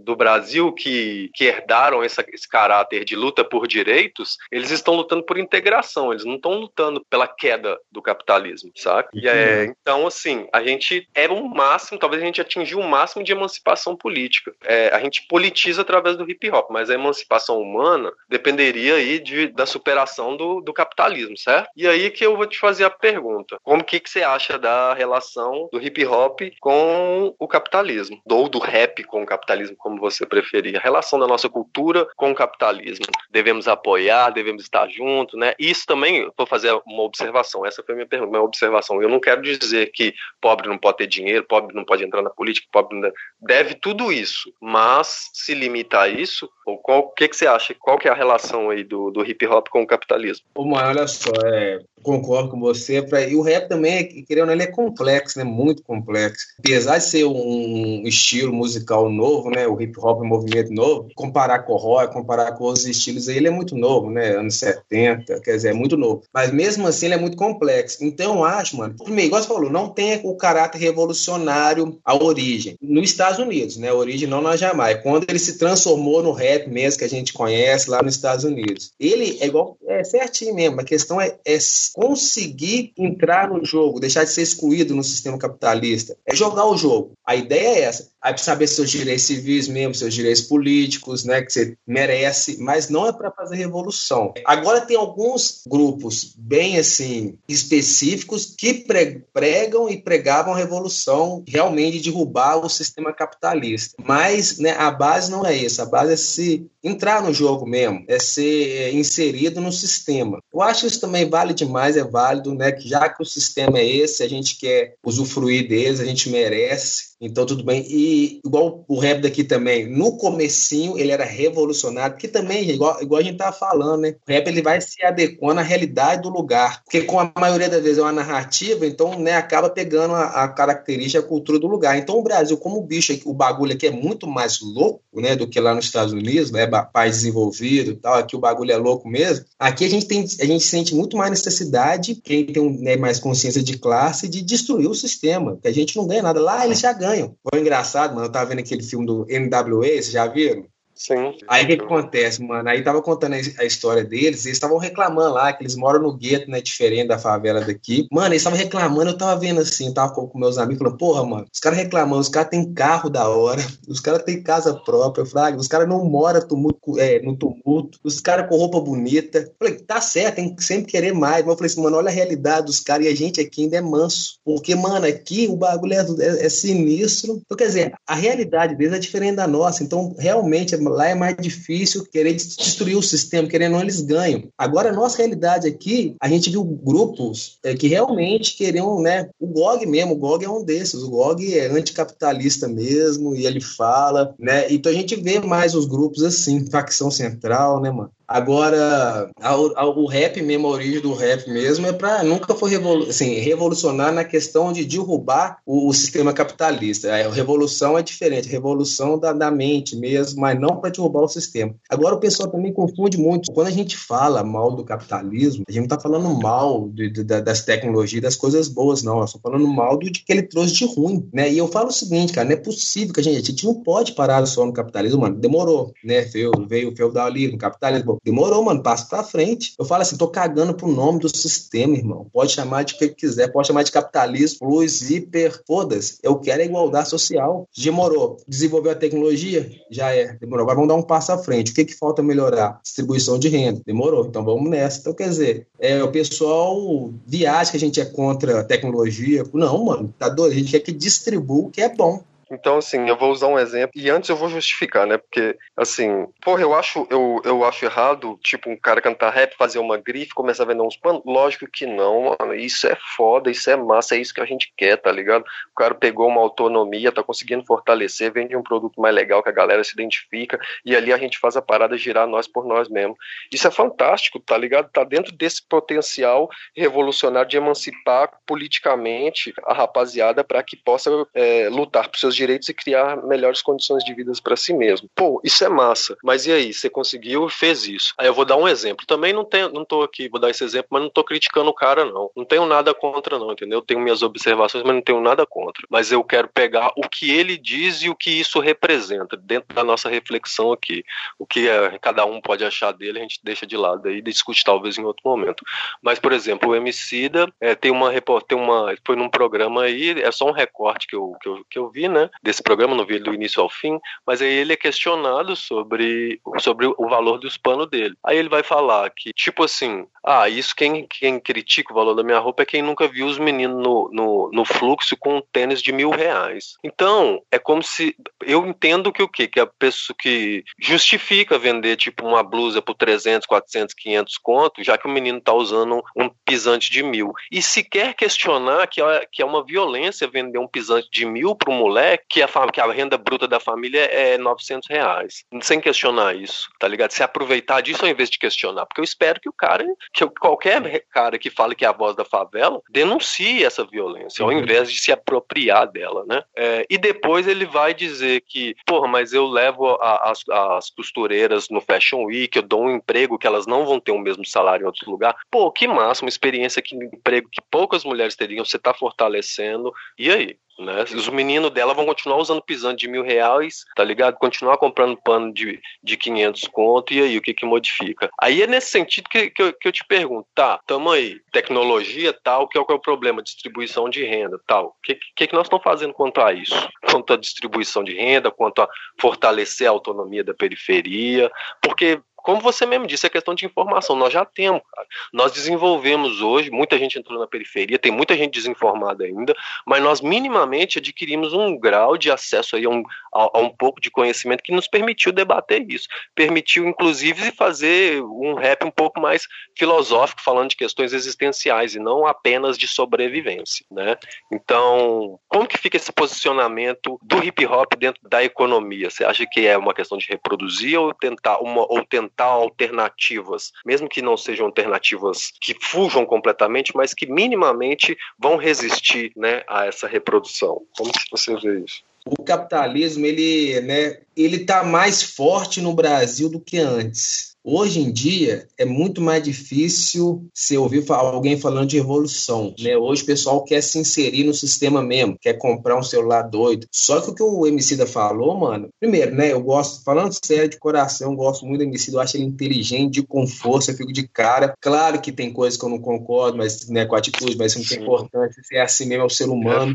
do Brasil que, que herdaram essa, esse caráter de luta por direitos, eles estão lutando por integração, eles não estão lutando pela queda do capitalismo capitalismo, saca? E é, então, assim, a gente era um máximo, talvez a gente atingiu o um máximo de emancipação política. É, a gente politiza através do hip hop, mas a emancipação humana dependeria aí de, da superação do, do capitalismo, certo? E aí que eu vou te fazer a pergunta: como que, que você acha da relação do hip hop com o capitalismo? Ou do rap com o capitalismo, como você preferir? A relação da nossa cultura com o capitalismo. Devemos apoiar, devemos estar juntos, né? Isso também, vou fazer uma observação, essa foi a minha pergunta uma observação. Eu não quero dizer que pobre não pode ter dinheiro, pobre não pode entrar na política, pobre não deve tudo isso, mas se limita a isso, o que, que você acha? Qual que é a relação aí do, do hip hop com o capitalismo? Olha só, é, concordo com você. Pra, e o rap também, querendo ele é complexo, né? Muito complexo. Apesar de ser um estilo musical novo, né? O hip hop é um movimento novo, comparar com o rock, comparar com outros estilos aí, ele é muito novo, né? Anos 70, quer dizer, é muito novo. Mas mesmo assim, ele é muito complexo. Então, acho, mano, primeiro, igual você falou, não tem o caráter revolucionário a origem. Nos Estados Unidos, né? A origem não na Jamaica. Quando ele se transformou no rap mesmo que a gente conhece lá nos Estados Unidos. Ele é igual, é certinho mesmo. A questão é, é conseguir entrar no jogo, deixar de ser excluído no sistema capitalista. É jogar o jogo. A ideia é essa. Aí precisa saber seus direitos civis mesmo, seus direitos políticos, né, que você merece, mas não é para fazer revolução. Agora tem alguns grupos bem assim específicos que pregam e pregavam a revolução realmente de derrubar o sistema capitalista. Mas, né, a base não é isso. A base é se entrar no jogo mesmo, é ser é, inserido no sistema. Eu acho que isso também vale demais, é válido, né, que já que o sistema é esse, a gente quer usufruir deles, a gente merece então, tudo bem. E igual o rap daqui também, no comecinho ele era revolucionário, que também, igual, igual a gente tava falando, né? O rap ele vai se adequando à realidade do lugar. Porque com a maioria das vezes é uma narrativa, então, né, acaba pegando a, a característica, a cultura do lugar. Então, o Brasil, como o bicho, o bagulho aqui é muito mais louco, né, do que lá nos Estados Unidos, né, país desenvolvido e tal, aqui o bagulho é louco mesmo. Aqui a gente tem, a gente sente muito mais necessidade, quem tem né, mais consciência de classe, de destruir o sistema, que a gente não ganha nada. Lá eles já ganham ganham. Foi engraçado, mano. Eu tava vendo aquele filme do NWA, vocês já viram? Sim. Aí o que, que acontece, mano? Aí tava contando a história deles, eles estavam reclamando lá, que eles moram no gueto, né? Diferente da favela daqui. Mano, eles estavam reclamando, eu tava vendo assim, tava com, com meus amigos, falando, porra, mano, os caras reclamando, os caras têm carro da hora, os caras têm casa própria, fraga, os caras não moram tumulto, é, no tumulto, os caras com roupa bonita. Eu falei, tá certo, tem que sempre querer mais. Mas eu falei assim, mano, olha a realidade dos caras e a gente aqui ainda é manso. Porque, mano, aqui o bagulho é, é, é sinistro. Então, quer dizer, a realidade deles é diferente da nossa. Então, realmente, lá é mais difícil querer destruir o sistema, querendo ou eles ganham. Agora, a nossa realidade aqui, a gente viu grupos é, que realmente queriam, né? O GOG mesmo, o GOG é um desses. O GOG é anticapitalista mesmo, e ele fala, né? Então a gente vê mais os grupos assim, facção central, né, mano? Agora, a, a, o rap mesmo, a origem do rap mesmo, é para nunca foi revolu assim, revolucionar na questão de derrubar o, o, sistema capitalista. A revolução é diferente, revolução da, da mente mesmo, mas não para derrubar o sistema. Agora, o pessoal também confunde muito. Quando a gente fala mal do capitalismo, a gente não está falando mal de, de, das tecnologias, das coisas boas, não. Nós falando mal do que ele trouxe de ruim. Né? E eu falo o seguinte, cara, não é possível que a gente, a gente não pode parar só no capitalismo, mano. Demorou, né? Veio, veio o feudalismo, capitalismo Demorou, mano, passa pra frente. Eu falo assim, tô cagando pro nome do sistema, irmão. Pode chamar de que quiser, pode chamar de capitalismo, plus, hiper, foda-se. Eu quero a igualdade social. Demorou. Desenvolveu a tecnologia? Já é. Demorou. Agora vamos dar um passo à frente. O que, que falta melhorar? Distribuição de renda. Demorou. Então vamos nessa. Então, quer dizer, é, o pessoal viaja que a gente é contra a tecnologia. Não, mano, tá doido. A gente quer que distribua o que é bom. Então, assim, eu vou usar um exemplo e antes eu vou justificar, né? Porque, assim, porra, eu acho, eu, eu acho errado, tipo, um cara cantar rap, fazer uma grife, começar a vender uns panos. Lógico que não, mano. Isso é foda, isso é massa, é isso que a gente quer, tá ligado? O cara pegou uma autonomia, tá conseguindo fortalecer, vende um produto mais legal que a galera se identifica e ali a gente faz a parada girar nós por nós mesmos. Isso é fantástico, tá ligado? Tá dentro desse potencial revolucionário de emancipar politicamente a rapaziada para que possa é, lutar por seus direitos e criar melhores condições de vida para si mesmo. Pô, isso é massa. Mas e aí, você conseguiu e fez isso. Aí eu vou dar um exemplo. Também não tenho, não tô aqui, vou dar esse exemplo, mas não tô criticando o cara não. Não tenho nada contra não, entendeu? Eu tenho minhas observações, mas não tenho nada contra. Mas eu quero pegar o que ele diz e o que isso representa dentro da nossa reflexão aqui. O que é, cada um pode achar dele, a gente deixa de lado aí discute talvez em outro momento. Mas, por exemplo, o Emicida é, tem uma tem uma foi num programa aí, é só um recorte que eu, que eu, que eu vi, né? Desse programa, não vi ele do início ao fim, mas aí ele é questionado sobre, sobre o valor dos panos dele. Aí ele vai falar que, tipo assim, ah, isso quem, quem critica o valor da minha roupa é quem nunca viu os meninos no, no, no fluxo com um tênis de mil reais. Então, é como se. Eu entendo que o quê? Que a pessoa que justifica vender, tipo, uma blusa por 300, 400, 500 conto, já que o menino tá usando um pisante de mil. E se quer questionar que é, que é uma violência vender um pisante de mil para um moleque, que a, que a renda bruta da família é 900 reais. Sem questionar isso, tá ligado? Se aproveitar disso ao invés de questionar. Porque eu espero que o cara, que qualquer cara que fale que é a voz da favela, denuncie essa violência, ao uhum. invés de se apropriar dela, né? É, e depois ele vai dizer que, porra, mas eu levo a, as, as costureiras no Fashion Week, eu dou um emprego que elas não vão ter o mesmo salário em outro lugar. Pô, que massa, uma experiência que emprego que poucas mulheres teriam, você tá fortalecendo. E aí? Né? Os meninos dela vão continuar usando pisante de mil reais, tá ligado? Continuar comprando pano de, de 500 conto, e aí, o que que modifica? Aí é nesse sentido que, que, eu, que eu te pergunto, tá, tamo aí, tecnologia tal, que é o, é o problema? Distribuição de renda tal. O que, que, que nós estamos fazendo quanto a isso? Quanto à distribuição de renda, quanto a fortalecer a autonomia da periferia, porque como você mesmo disse, é questão de informação. Nós já temos, cara. Nós desenvolvemos hoje, muita gente entrou na periferia, tem muita gente desinformada ainda, mas nós minimamente adquirimos um grau de acesso aí a um, a, a um pouco de conhecimento que nos permitiu debater isso. Permitiu, inclusive, fazer um rap um pouco mais filosófico, falando de questões existenciais e não apenas de sobrevivência, né? Então, como que fica esse posicionamento do hip hop dentro da economia? Você acha que é uma questão de reproduzir ou tentar uma ou tentar apresentar alternativas, mesmo que não sejam alternativas que fujam completamente, mas que minimamente vão resistir né, a essa reprodução. Como que você vê isso? O capitalismo ele, né, ele está mais forte no Brasil do que antes. Hoje em dia é muito mais difícil se ouvir alguém falando de revolução, né? Hoje o pessoal quer se inserir no sistema mesmo, quer comprar um celular doido. Só que o que o Emicida falou, mano, primeiro, né? Eu gosto, falando sério de coração, gosto muito do Emicida, eu acho ele inteligente, com força, eu fico de cara. Claro que tem coisas que eu não concordo, mas né, com a atitude, mas isso não é importante, se é assim mesmo, é o ser humano.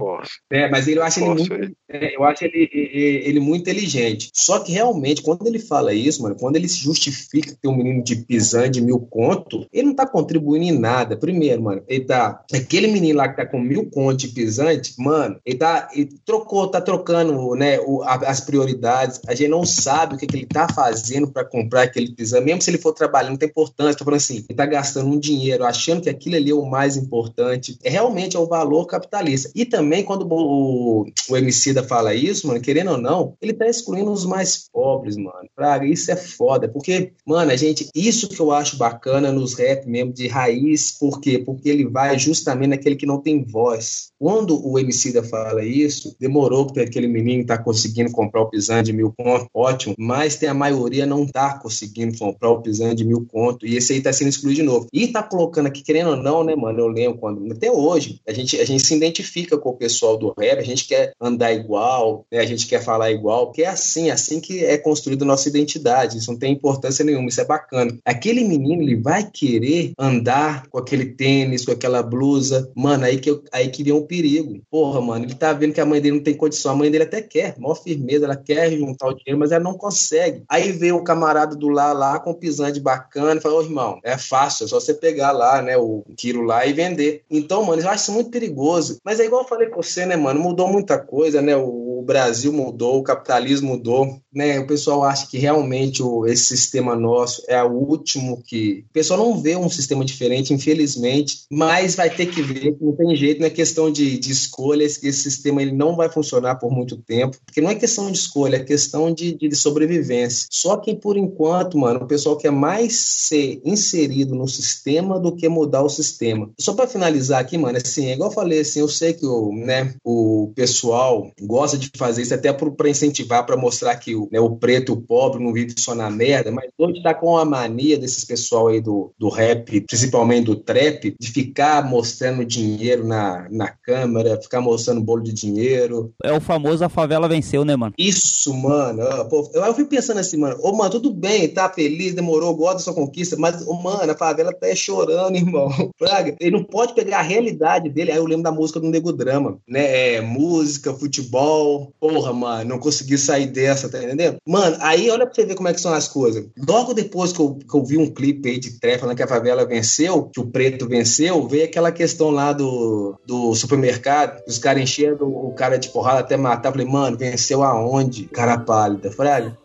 É né? Mas ele, eu acho ele muito, é, eu acho ele, ele, ele muito inteligente. Só que realmente, quando ele fala isso, mano, quando ele se justifica ter um menino de pisando de mil conto, ele não tá contribuindo em nada. Primeiro, mano, ele tá. Aquele menino lá que tá com mil conto de pisante, mano, ele tá. Ele trocou, tá trocando, né, o, a, as prioridades. A gente não sabe o que, que ele tá fazendo para comprar aquele pisante, mesmo se ele for trabalhando, não tem importância. Tô falando assim, ele tá gastando um dinheiro, achando que aquilo ali é o mais importante. É realmente é o valor capitalista. E também, quando o, o Emicida fala isso, mano, querendo ou não, ele tá excluindo os mais pobres, mano. Praga, isso é foda. Porque, mano, a gente. Isso que eu acho bacana nos rap mesmo de raiz, por quê? Porque ele vai justamente naquele que não tem voz. Quando o Emicida fala isso, demorou porque aquele menino tá conseguindo comprar o pisante de mil conto, ótimo, mas tem a maioria não tá conseguindo comprar o pisante de mil conto, e esse aí tá sendo excluído de novo. E tá colocando aqui, querendo ou não, né, mano, eu lembro quando, até hoje, a gente, a gente se identifica com o pessoal do rap, a gente quer andar igual, né, a gente quer falar igual, porque é assim, é assim que é construída a nossa identidade, isso não tem importância nenhuma, isso é bacana. Aquele menino, ele vai querer andar com aquele tênis, com aquela blusa, mano, aí que, eu, aí que vem um perigo. Porra, mano, ele tá vendo que a mãe dele não tem condição, a mãe dele até quer, maior firmeza, ela quer juntar o dinheiro, mas ela não consegue. Aí vem o camarada do lá, lá, com pisante bacana, e fala, ô irmão, é fácil, é só você pegar lá, né, o quilo lá e vender. Então, mano, eu acho isso muito perigoso. Mas é igual eu falei com você, né, mano, mudou muita coisa, né, o, o Brasil mudou, o capitalismo mudou, né, o pessoal acha que realmente o, esse sistema nosso é o último que... O pessoal não vê um sistema diferente, infelizmente, mas vai ter que ver, não tem jeito, não é questão de, de escolhas, que esse sistema ele não vai funcionar por muito tempo, porque não é questão de escolha, é questão de, de sobrevivência. Só que, por enquanto, mano, o pessoal quer mais ser inserido no sistema do que mudar o sistema. Só para finalizar aqui, mano, assim, é igual eu falei, assim, eu sei que o, né, o pessoal gosta de fazer isso até para incentivar, para mostrar que o, né, o preto e o pobre não vivem só na merda, mas hoje tá com a mania desses pessoal aí do, do rap, principalmente do trap, de ficar mostrando dinheiro na, na câmera, ficar mostrando bolo de dinheiro. É o famoso a favela venceu, né, mano? Isso, mano. Pô, eu, eu fui pensando assim, mano, ô, mano, tudo bem, tá feliz, demorou, gosta da sua conquista, mas, ô, mano, a favela tá chorando, irmão. Praga, ele não pode pegar a realidade dele. Aí eu lembro da música do Nego Drama, né? É, música, futebol. Porra, mano, não consegui sair dessa, tá entendendo? Mano, aí olha pra você ver como é que são as coisas. Logo depois que eu, que eu vi um clipe aí de trap falando que a favela venceu, que o preto venceu, veio aquela questão lá do, do supermercado, os caras encheram o cara de porrada até matar. Falei, mano, venceu aonde? Cara pálida. Fraga.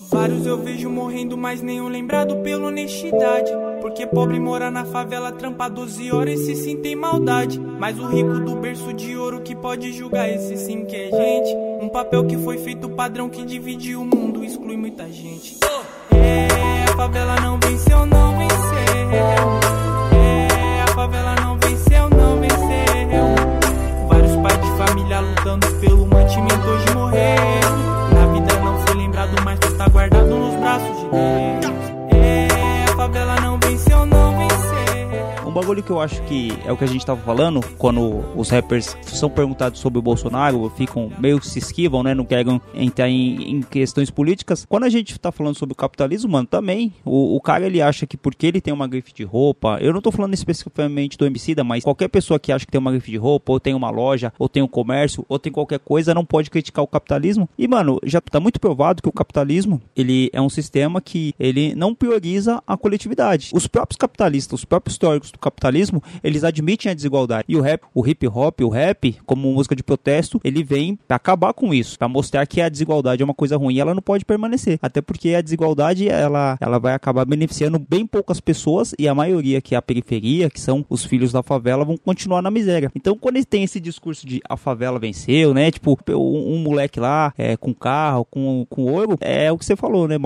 Vários eu vejo morrendo, mas nenhum lembrado pela honestidade. Porque pobre mora na favela, trampa 12 horas e se sim tem maldade. Mas o rico do berço de ouro que pode julgar esse sim que é gente. Um papel que foi feito padrão que divide o mundo, exclui muita gente. É, a favela não venceu, não venceu. É, a favela não venceu, não venceu. Vários pais de família lutando pelo mantimento hoje morreram. Bagulho que eu acho que é o que a gente tava falando, quando os rappers são perguntados sobre o Bolsonaro, ficam meio que se esquivam, né? Não querem entrar em, em questões políticas. Quando a gente tá falando sobre o capitalismo, mano, também, o, o cara ele acha que porque ele tem uma grife de roupa, eu não tô falando especificamente do homicida, mas qualquer pessoa que acha que tem uma grife de roupa, ou tem uma loja, ou tem um comércio, ou tem qualquer coisa, não pode criticar o capitalismo. E, mano, já tá muito provado que o capitalismo, ele é um sistema que ele não prioriza a coletividade. Os próprios capitalistas, os próprios teóricos do capitalismo, eles admitem a desigualdade. E o rap, o hip hop, o rap, como música de protesto, ele vem pra acabar com isso, pra mostrar que a desigualdade é uma coisa ruim, ela não pode permanecer. Até porque a desigualdade, ela, ela vai acabar beneficiando bem poucas pessoas e a maioria que é a periferia, que são os filhos da favela, vão continuar na miséria. Então, quando eles têm esse discurso de a favela venceu, né? Tipo, um, um moleque lá é, com carro, com, com ouro, é o que você falou, né,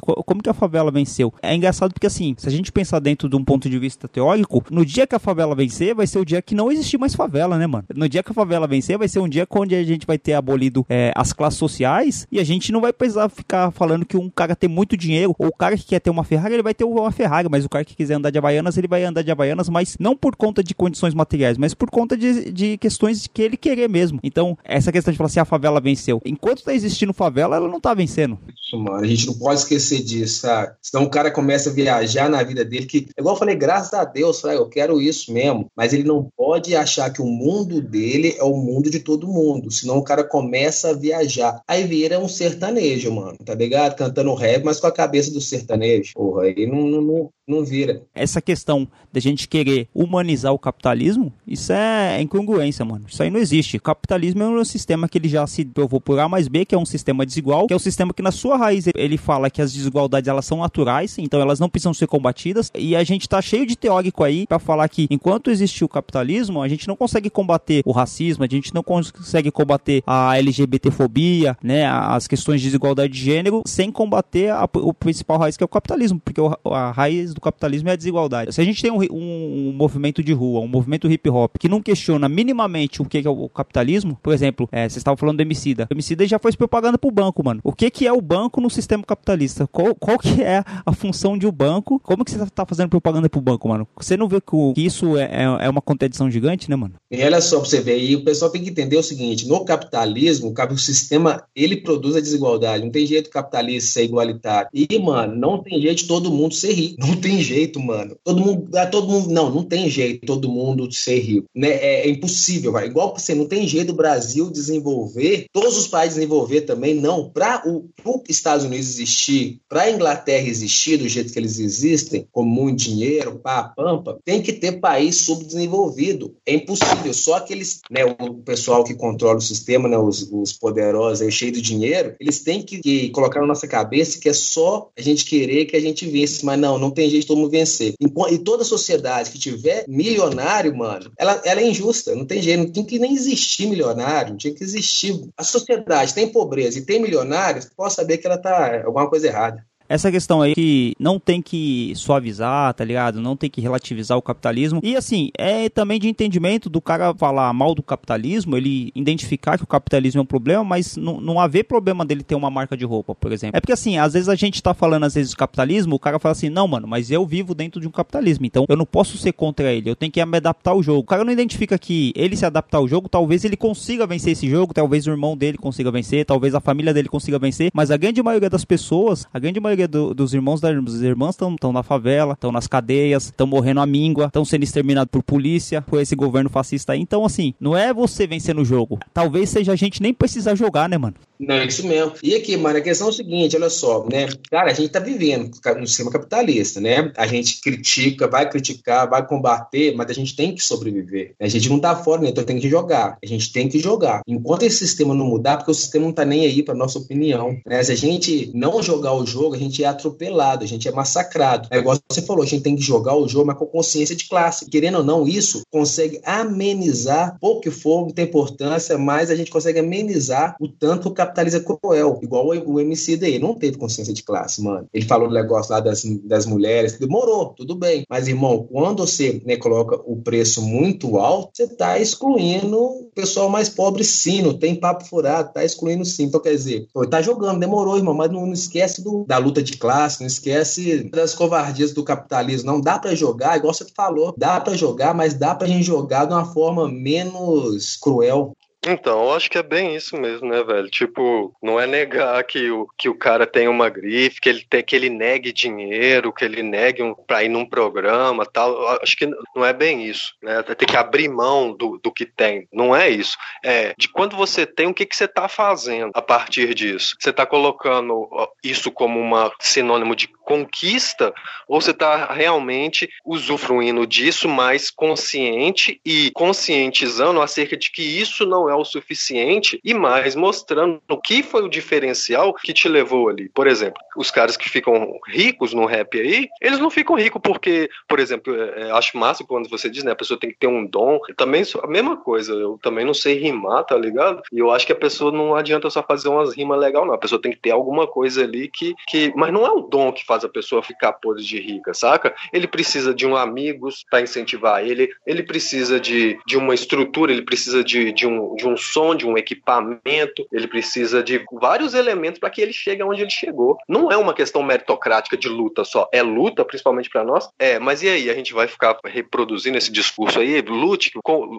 co- Como que a favela venceu? É engraçado porque, assim, se a gente pensar dentro de um ponto de vista teórico, no dia que a favela vencer, vai ser o dia que não existir mais favela, né, mano? No dia que a favela vencer, vai ser um dia onde a gente vai ter abolido é, as classes sociais e a gente não vai precisar ficar falando que um cara tem muito dinheiro, ou o cara que quer ter uma Ferrari, ele vai ter uma Ferrari, mas o cara que quiser andar de Havaianas, ele vai andar de Havaianas, mas não por conta de condições materiais, mas por conta de, de questões que ele querer mesmo. Então, essa questão de falar assim, a favela venceu. Enquanto tá existindo favela, ela não tá vencendo. Isso, mano. A gente não pode esquecer disso, sabe? Senão o cara começa a viajar na vida dele, que, igual eu falei, graças a Deus, sabe? Eu quero isso mesmo. Mas ele não pode achar que o mundo dele é o mundo de todo mundo. Senão o cara começa a viajar. Aí vira um sertanejo, mano, tá ligado? Cantando rap, mas com a cabeça do sertanejo. Porra, aí não, não, não, vira. Essa questão da gente querer humanizar o capitalismo, isso é incongruência, mano. Isso aí não existe. Capitalismo é um sistema que ele já se provou por A mais B, que é um sistema desigual, que é um sistema que na sua raiz ele fala que as desigualdades elas são naturais, então elas não precisam ser combatidas. E a gente tá cheio de teórico aí falar que enquanto existe o capitalismo, a gente não consegue combater o racismo, a gente não consegue combater a LGBTfobia, né, as questões de desigualdade de gênero, sem combater a, o principal raiz que é o capitalismo, porque o, a raiz do capitalismo é a desigualdade. Se a gente tem um, um, um movimento de rua, um movimento hip hop que não questiona minimamente o que é o capitalismo, por exemplo, é, vocês estavam falando do Emicida. O Emicida já fez propaganda pro banco, mano. O que que é o banco no sistema capitalista? Qual, qual que é a função de um banco? Como que você tá fazendo propaganda pro banco, mano? Você não vê que, o, isso é, é, é uma contradição gigante, né, mano? E olha só pra você ver, e o pessoal tem que entender o seguinte, no capitalismo, o sistema, ele produz a desigualdade, não tem jeito capitalista ser igualitário. E, mano, não tem jeito todo mundo ser rico, não tem jeito, mano. Todo mundo, ah, todo mundo, não, não tem jeito todo mundo ser rico, né? É, é impossível, vai. Igual você não tem jeito do Brasil desenvolver, todos os países desenvolver também, não. Para os Estados Unidos existir, para a Inglaterra existir do jeito que eles existem, com muito dinheiro, pá, pampa, tem que ter país subdesenvolvido. É impossível. Só aqueles, né, o pessoal que controla o sistema, né, os, os poderosos aí, cheio de dinheiro, eles têm que, que, colocar na nossa cabeça que é só a gente querer que a gente vence, mas não, não tem jeito de todo vencer. E toda sociedade que tiver milionário, mano, ela, ela é injusta, não tem jeito, não tem que nem existir milionário, não tinha que existir. A sociedade tem pobreza e tem milionários, pode saber que ela tá alguma coisa errada. Essa questão aí que não tem que suavizar, tá ligado? Não tem que relativizar o capitalismo. E assim, é também de entendimento do cara falar mal do capitalismo, ele identificar que o capitalismo é um problema, mas não, não haver problema dele ter uma marca de roupa, por exemplo. É porque assim, às vezes a gente tá falando às vezes do capitalismo, o cara fala assim, não, mano, mas eu vivo dentro de um capitalismo, então eu não posso ser contra ele, eu tenho que me adaptar ao jogo. O cara não identifica que ele se adaptar ao jogo, talvez ele consiga vencer esse jogo, talvez o irmão dele consiga vencer, talvez a família dele consiga vencer, mas a grande maioria das pessoas, a grande maioria maioria do, dos irmãos das irmãs estão na favela, estão nas cadeias, estão morrendo à míngua, estão sendo exterminados por polícia, por esse governo fascista aí. Então, assim, não é você vencer no jogo. Talvez seja a gente nem precisar jogar, né, mano? Não, é isso mesmo. E aqui, mano, a questão é o seguinte, olha só, né? Cara, a gente tá vivendo no sistema capitalista, né? A gente critica, vai criticar, vai combater, mas a gente tem que sobreviver. A gente não tá fora, né? Então tem que jogar. A gente tem que jogar. Enquanto esse sistema não mudar, porque o sistema não tá nem aí pra nossa opinião, né? Se a gente não jogar o jogo, a gente é atropelado, a gente é massacrado. É igual você falou, a gente tem que jogar o jogo, mas com consciência de classe. Querendo ou não, isso consegue amenizar, pouco que for, não tem importância, mas a gente consegue amenizar o tanto que é cruel, igual o MC daí, não teve consciência de classe, mano. Ele falou do negócio lá das, das mulheres, demorou, tudo bem. Mas, irmão, quando você né, coloca o preço muito alto, você tá excluindo o pessoal mais pobre sim, não tem papo furado, tá excluindo sim. Então, quer dizer, pô, tá jogando, demorou, irmão, mas não, não esquece do, da luta de classe, não esquece das covardias do capitalismo, não dá para jogar, igual você falou, dá para jogar, mas dá pra gente jogar de uma forma menos cruel. Então, eu acho que é bem isso mesmo, né, velho? Tipo, não é negar que o, que o cara tem uma grife, que ele, tem, que ele negue dinheiro, que ele negue um, pra ir num programa tal. Eu acho que não é bem isso, né? Tem que abrir mão do, do que tem. Não é isso. É de quando você tem, o que, que você tá fazendo a partir disso? Você tá colocando isso como uma sinônimo de conquista ou você tá realmente usufruindo disso mais consciente e conscientizando acerca de que isso não é o suficiente e mais mostrando o que foi o diferencial que te levou ali. Por exemplo, os caras que ficam ricos no rap aí, eles não ficam ricos porque, por exemplo, é, é acho massa quando você diz, né, a pessoa tem que ter um dom. Eu também a mesma coisa, eu também não sei rimar, tá ligado? E eu acho que a pessoa não adianta só fazer umas rimas legal, não. A pessoa tem que ter alguma coisa ali que, que mas não é o dom que faz faz a pessoa ficar podre de rica, saca? Ele precisa de um amigos para incentivar ele, ele precisa de, de uma estrutura, ele precisa de, de, um, de um som, de um equipamento, ele precisa de vários elementos para que ele chegue onde ele chegou. Não é uma questão meritocrática de luta só, é luta, principalmente para nós. É, mas e aí? A gente vai ficar reproduzindo esse discurso aí? Lute,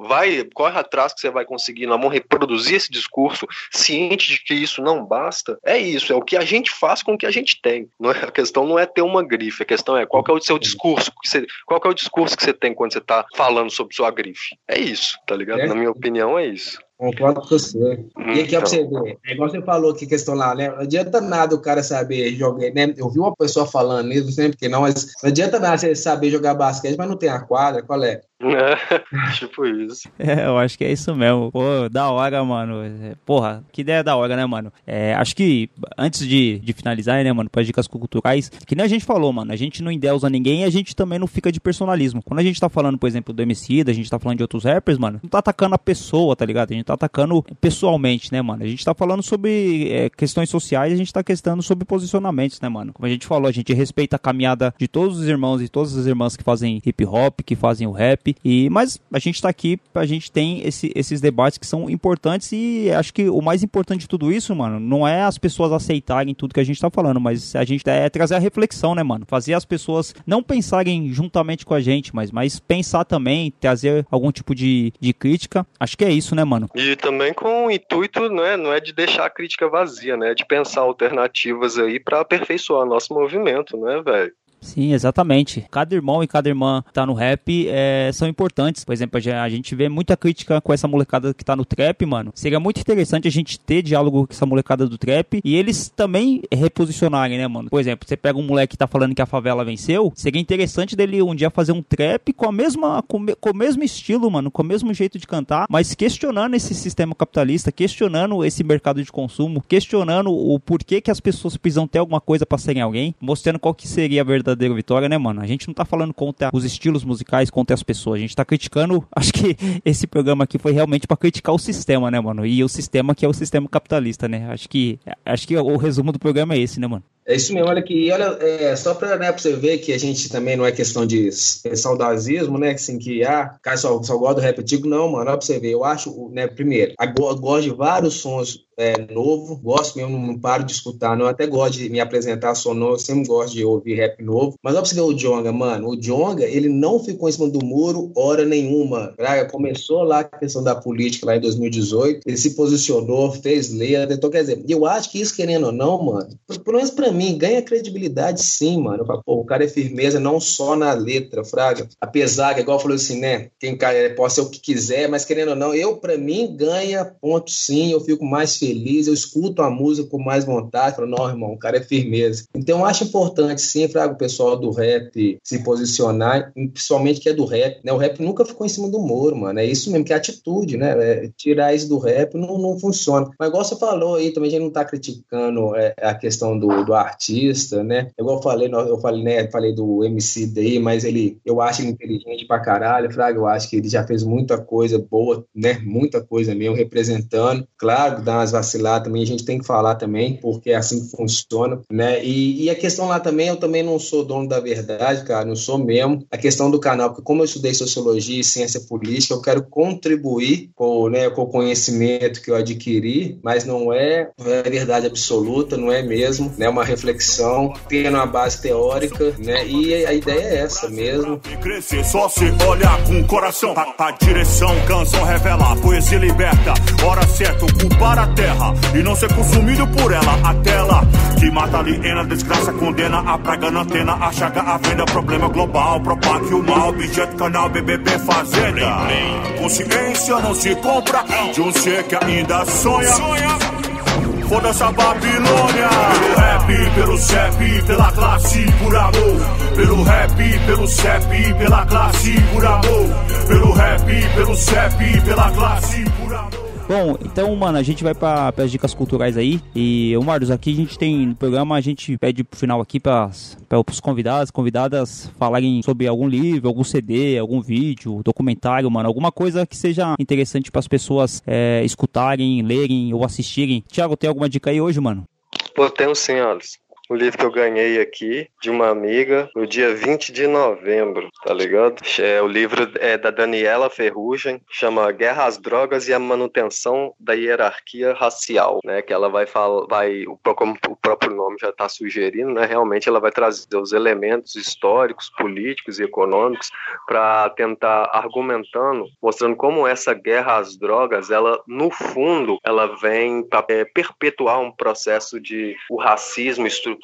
vai, corre atrás que você vai conseguir. Nós vamos reproduzir esse discurso, ciente de que isso não basta. É isso, é o que a gente faz com o que a gente tem. Não é, a questão não é ter uma grife, a questão é qual é o seu discurso, você, qual é o discurso que você tem quando você está falando sobre sua grife. É isso, tá ligado? É. Na minha opinião, é isso. Concordo com você. E aqui, ó, pra você então. ver, é igual você falou que questão lá, né? Não adianta nada o cara saber jogar, né? Eu vi uma pessoa falando isso, sempre que não, mas não adianta nada você saber jogar basquete, mas não tem a quadra, qual é? Tipo isso. É, eu acho que é isso mesmo. Pô, da hora, mano. É, porra, que ideia da hora, né, mano? É, acho que antes de, de finalizar, né, mano, para dicas culturais, que nem a gente falou, mano, a gente não endeusa ninguém e a gente também não fica de personalismo. Quando a gente tá falando, por exemplo, do MC, a gente tá falando de outros rappers, mano, não tá atacando a pessoa, tá ligado? A gente tá atacando pessoalmente, né, mano? A gente tá falando sobre é, questões sociais, a gente tá questando sobre posicionamentos, né, mano? Como a gente falou, a gente respeita a caminhada de todos os irmãos e todas as irmãs que fazem hip hop, que fazem o rap e, mas a gente está aqui, a gente tem esse, esses debates que são importantes e acho que o mais importante de tudo isso, mano, não é as pessoas aceitarem tudo que a gente está falando, mas a gente é trazer a reflexão, né, mano? Fazer as pessoas não pensarem juntamente com a gente, mas, mas pensar também, trazer algum tipo de, de crítica. Acho que é isso, né, mano? E também com o intuito, não é, não é de deixar a crítica vazia, né? De pensar alternativas aí para aperfeiçoar nosso movimento, né, velho? Sim, exatamente. Cada irmão e cada irmã que tá no rap é, são importantes. Por exemplo, a gente vê muita crítica com essa molecada que tá no trap, mano. Seria muito interessante a gente ter diálogo com essa molecada do trap e eles também reposicionarem, né, mano? Por exemplo, você pega um moleque que tá falando que a favela venceu, seria interessante dele um dia fazer um trap com a mesma com, com o mesmo estilo, mano, com o mesmo jeito de cantar, mas questionando esse sistema capitalista, questionando esse mercado de consumo, questionando o porquê que as pessoas precisam ter alguma coisa para serem alguém, mostrando qual que seria a verdade verdadeira vitória, né, mano? A gente não tá falando contra os estilos musicais, contra as pessoas. A gente tá criticando. Acho que esse programa aqui foi realmente para criticar o sistema, né, mano? E o sistema que é o sistema capitalista, né? Acho que, acho que o resumo do programa é esse, né, mano? É isso mesmo, olha aqui, olha, é, só para né, você ver que a gente também não é questão de saudosismo, né, assim, que, ah, cara, só, só gosta do rap antigo, não, mano, olha pra você ver, eu acho, né, primeiro, gosto de vários sons é, novo, gosto mesmo, não paro de escutar, não, até gosto de me apresentar sonoro, eu sempre gosto de ouvir rap novo, mas olha pra você ver o Jonga, mano, o Jonga, ele não ficou em cima do muro hora nenhuma, Braga, começou lá a questão da política lá em 2018, ele se posicionou, fez letra, então quer dizer, eu acho que isso, querendo ou não, mano, pelo menos pra mim, ganha credibilidade sim, mano. Falo, o cara é firmeza não só na letra, Fraga. Apesar que, igual falou assim, né? Quem é, pode ser o que quiser, mas querendo ou não, eu, para mim, ganha ponto sim. Eu fico mais feliz, eu escuto a música com mais vontade. Falo, não, irmão, o cara é firmeza. Então, eu acho importante sim, Fraga, o pessoal do rap se posicionar, principalmente que é do rap, né? O rap nunca ficou em cima do muro, mano. É isso mesmo, que é atitude, né? É, tirar isso do rap não, não funciona. Mas, igual você falou aí, também a gente não tá criticando é, a questão do, do artista, né? Igual eu falei, eu falei, né? Falei do MC daí, mas ele, eu acho ele inteligente pra caralho, Fraga. Eu acho que ele já fez muita coisa boa, né? Muita coisa mesmo, representando. Claro, dá umas vaciladas também, a gente tem que falar também, porque é assim que funciona, né? E, e a questão lá também, eu também não sou dono da verdade, cara, não sou mesmo. A questão do canal, porque como eu estudei sociologia e ciência política, eu quero contribuir com, né, com o conhecimento que eu adquiri, mas não é, é verdade absoluta, não é mesmo, né? Uma reflexão, tendo uma base teórica, né? E a ideia é essa mesmo. Crescer só se olhar com o coração. A, a direção, canção revela, poesia liberta. Hora certa, ocupar a terra e não ser consumido por ela. A tela que mata, aliena, desgraça, condena a praga na antena, a chaga, a venda, problema global, propague o mal, objeto, canal, BBB, fazenda. Consciência não se compra de um ser que ainda sonha. Foda-se a Babilônia Pelo rap, pelo CEP, pela classe, por amor. Pelo rap, pelo CEP, pela classe, por amor. Pelo rap, pelo CEP, pela classe, por amor Bom, então, mano, a gente vai para as dicas culturais aí. E, o Marcos, aqui a gente tem no programa, a gente pede pro final aqui para os convidados, convidadas falarem sobre algum livro, algum CD, algum vídeo, documentário, mano, alguma coisa que seja interessante para as pessoas é, escutarem, lerem ou assistirem. Tiago, tem alguma dica aí hoje, mano? Pô, tenho sim, Alisson. Um livro que eu ganhei aqui de uma amiga no dia 20 de novembro, tá ligado? É, o livro é da Daniela Ferrugem, chama Guerra às Drogas e a Manutenção da Hierarquia Racial, né? Que ela vai falar, vai, como o próprio nome já está sugerindo, né? Realmente ela vai trazer os elementos históricos, políticos e econômicos para tentar argumentando, mostrando como essa guerra às drogas, ela no fundo, ela vem para é, perpetuar um processo de o racismo estrutural,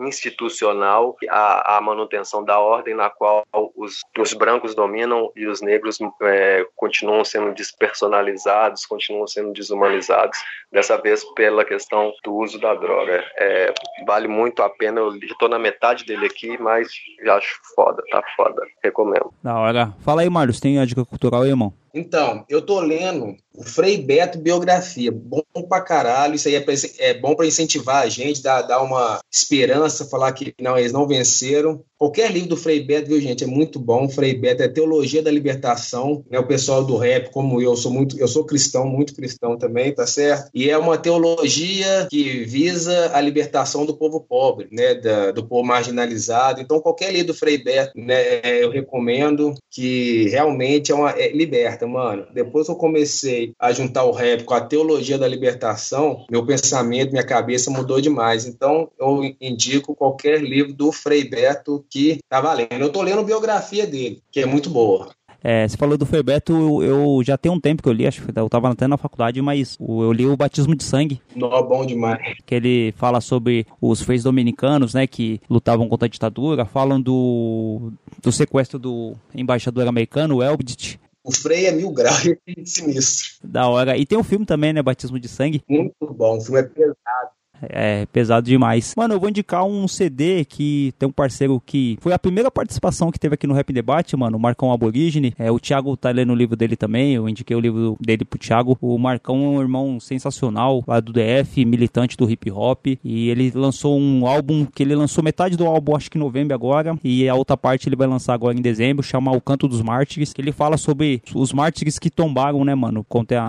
institucional, a, a manutenção da ordem na qual os, os brancos dominam e os negros é, continuam sendo despersonalizados, continuam sendo desumanizados, dessa vez pela questão do uso da droga. É, vale muito a pena, eu estou na metade dele aqui, mas já acho foda, tá foda, recomendo. Da hora. Fala aí, Marlos, tem a dica cultural aí, irmão? Então, eu tô lendo o Frei Beto Biografia. Bom pra caralho. Isso aí é, pra, é bom para incentivar a gente, dar, dar uma esperança, falar que não, eles não venceram. Qualquer livro do Frei Beto, viu, gente, é muito bom. Frei Beto é teologia da libertação, né? O pessoal do rap, como eu, sou muito, eu sou cristão, muito cristão também, tá certo? E é uma teologia que visa a libertação do povo pobre, né? Da, do povo marginalizado. Então, qualquer livro do Frei Beto, né? Eu recomendo que realmente é uma é, liberta, mano. Depois que eu comecei a juntar o rap com a teologia da libertação, meu pensamento, minha cabeça mudou demais. Então, eu indico qualquer livro do Frei Beto que tá valendo. Eu tô lendo a biografia dele, que é muito boa. É, você falou do Frei Beto, eu, eu, já tem um tempo que eu li, acho que eu tava até na faculdade, mas eu li o Batismo de Sangue. Nó, bom demais. Que ele fala sobre os freis dominicanos, né, que lutavam contra a ditadura, falam do, do sequestro do embaixador americano, Elbit, o Frei é mil graus e é sinistro. Da hora. E tem um filme também, né? Batismo de Sangue. Muito bom. O filme é pesado. É pesado demais. Mano, eu vou indicar um CD que tem um parceiro que foi a primeira participação que teve aqui no Rap Debate, mano, o Marcão Aborígene. É, o Thiago tá lendo o livro dele também, eu indiquei o livro dele pro Thiago. O Marcão é um irmão sensacional lá do DF, militante do hip hop, e ele lançou um álbum que ele lançou metade do álbum, acho que em novembro agora, e a outra parte ele vai lançar agora em dezembro, chama O Canto dos Mártires, que ele fala sobre os mártires que tombaram, né, mano,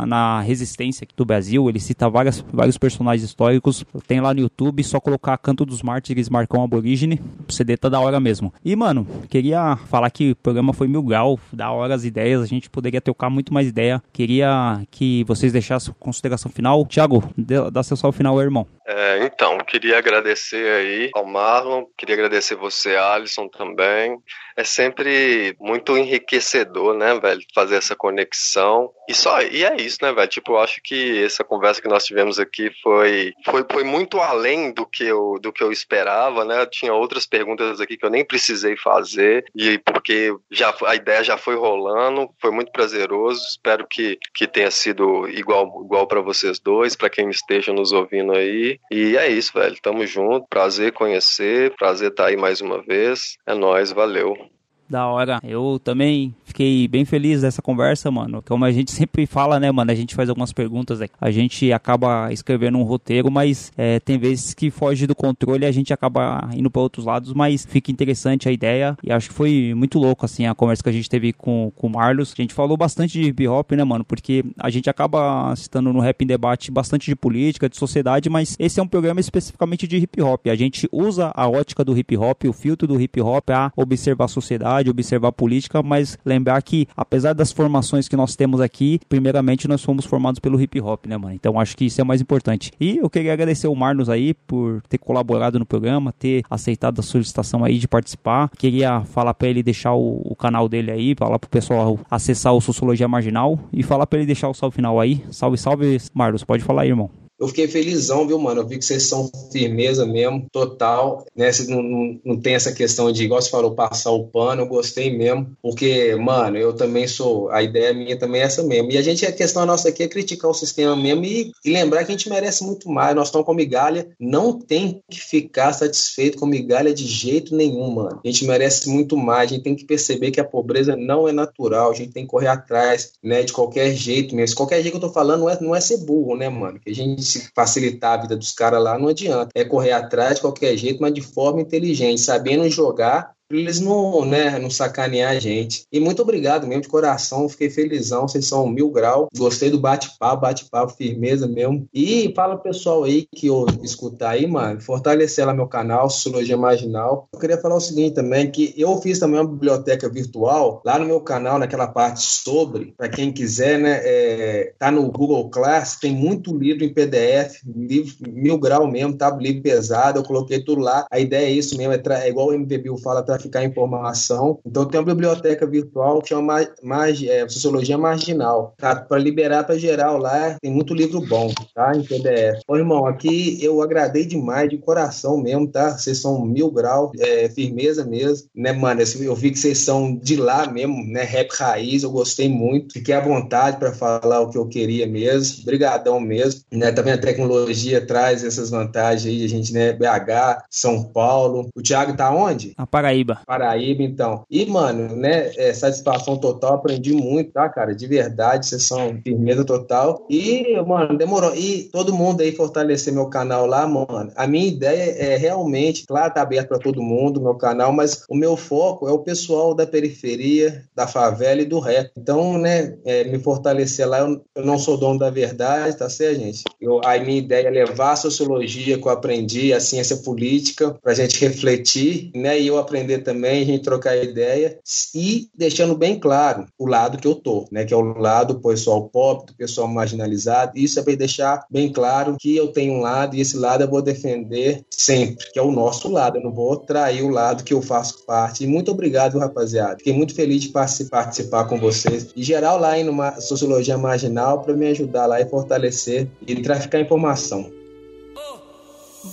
na resistência do Brasil. Ele cita várias, vários personagens históricos tem lá no YouTube, só colocar Canto dos Mártires Marcão Aborígene. O CD tá da hora mesmo. E, mano, queria falar que o programa foi mil grau, da hora as ideias, a gente poderia trocar muito mais ideia. Queria que vocês deixassem consideração final. Thiago, dá seu salve final, irmão. É, então, queria agradecer aí ao Marlon, queria agradecer você, Alisson, também. É sempre muito enriquecedor, né, velho, fazer essa conexão. E só e é isso, né, velho? Tipo, eu acho que essa conversa que nós tivemos aqui foi, foi, foi muito além do que, eu, do que eu esperava, né? Eu tinha outras perguntas aqui que eu nem precisei fazer, e porque já, a ideia já foi rolando, foi muito prazeroso. Espero que, que tenha sido igual, igual para vocês dois, para quem esteja nos ouvindo aí. E é isso, velho. Tamo junto. Prazer conhecer. Prazer estar tá aí mais uma vez. É nóis, valeu. Da hora. Eu também fiquei bem feliz dessa conversa, mano. Como a gente sempre fala, né, mano? A gente faz algumas perguntas aqui. A gente acaba escrevendo um roteiro, mas é, tem vezes que foge do controle e a gente acaba indo para outros lados, mas fica interessante a ideia. E acho que foi muito louco, assim, a conversa que a gente teve com, com o Marlos. A gente falou bastante de hip hop, né, mano? Porque a gente acaba citando no Rap em Debate bastante de política, de sociedade, mas esse é um programa especificamente de hip hop. A gente usa a ótica do hip hop, o filtro do hip hop a observar a sociedade sociedade, observar a política, mas lembrar que, apesar das formações que nós temos aqui, primeiramente nós fomos formados pelo hip hop, né, mano? Então acho que isso é mais importante. E eu queria agradecer o Marlos aí por ter colaborado no programa, ter aceitado a solicitação aí de participar. Queria falar para ele deixar o, o, canal dele aí, falar pro pessoal acessar o Sociologia Marginal e falar para ele deixar o salve final aí. Salve, salve, Marlos. Pode falar aí, irmão. Eu fiquei felizão, viu, mano? Eu vi que vocês são firmeza mesmo, total, né? Vocês não, não, não tem essa questão de, igual você falou, passar o pano. Eu gostei mesmo, porque, mano, eu também sou, a ideia minha também é essa mesmo. E a gente, a questão nossa aqui é criticar o sistema mesmo e, e lembrar que a gente merece muito mais. Nós estamos com migalha, não tem que ficar satisfeito com migalha de jeito nenhum, mano. A gente merece muito mais, a gente tem que perceber que a pobreza não é natural, a gente tem que correr atrás, né, de qualquer jeito mesmo. Qualquer jeito que eu tô falando não é, não é ser burro, né, mano? Que a gente se facilitar a vida dos caras lá, não adianta. É correr atrás de qualquer jeito, mas de forma inteligente, sabendo jogar eles não, né, não sacanear a gente. E muito obrigado mesmo, de coração, fiquei felizão, vocês são mil grau, gostei do bate-papo, bate-papo, firmeza mesmo. E fala pessoal aí que eu escutar aí, mano, fortalecer lá meu canal, Sociologia Marginal. Eu queria falar o seguinte também, que eu fiz também uma biblioteca virtual, lá no meu canal, naquela parte sobre, para quem quiser, né, é, tá no Google Class, tem muito livro em PDF, livro mil grau mesmo, tá? Livro pesado, eu coloquei tudo lá. A ideia é isso mesmo, é, é igual o MPBio fala, traficar informação. Então tem uma biblioteca virtual que chama é, Sociologia Marginal, tá? Para liberar para geral lá, tem muito livro bom, tá? Em PDF. Ô, irmão, aqui eu agradei demais, de coração mesmo, tá? Vocês são mil grau, é, firmeza mesmo, né, mano? Eu vi que vocês são de lá mesmo, né? Rap raiz, eu gostei muito. Fiquei à vontade para falar o que eu queria mesmo. Brigadão mesmo, né? Também a tecnologia traz essas vantagens aí, a gente, né? BH, São Paulo. O Thiago tá onde? Na Paraíba. Paraíba, então. E, mano, né? É, satisfação total, aprendi muito, tá, cara? De verdade, vocês são firmeza total. E, mano, demorou. E todo mundo aí fortalecer meu canal lá, mano. A minha ideia é realmente, claro, tá aberto para todo mundo, meu canal, mas o meu foco é o pessoal da periferia, da favela e do rap. Então, né, é, me fortalecer lá, eu, eu, não sou dono da verdade, tá certo, gente? Eu, a minha ideia é levar a sociologia que eu aprendi, a ciência política, pra gente refletir, né, e eu aprender também, a gente trocar ideia e deixando bem claro o lado que eu tô, né, que é o lado do pessoal pobre, do pessoal marginalizado. Isso é para deixar bem claro que eu tenho um lado e esse lado eu vou defender sempre, que é o nosso lado. Eu não vou trair o lado que eu faço parte. E muito obrigado, rapaziada. Fiquei muito feliz de participar com vocês. E geral lá em numa Sociologia Marginal para me ajudar lá e fortalecer e traficar informação.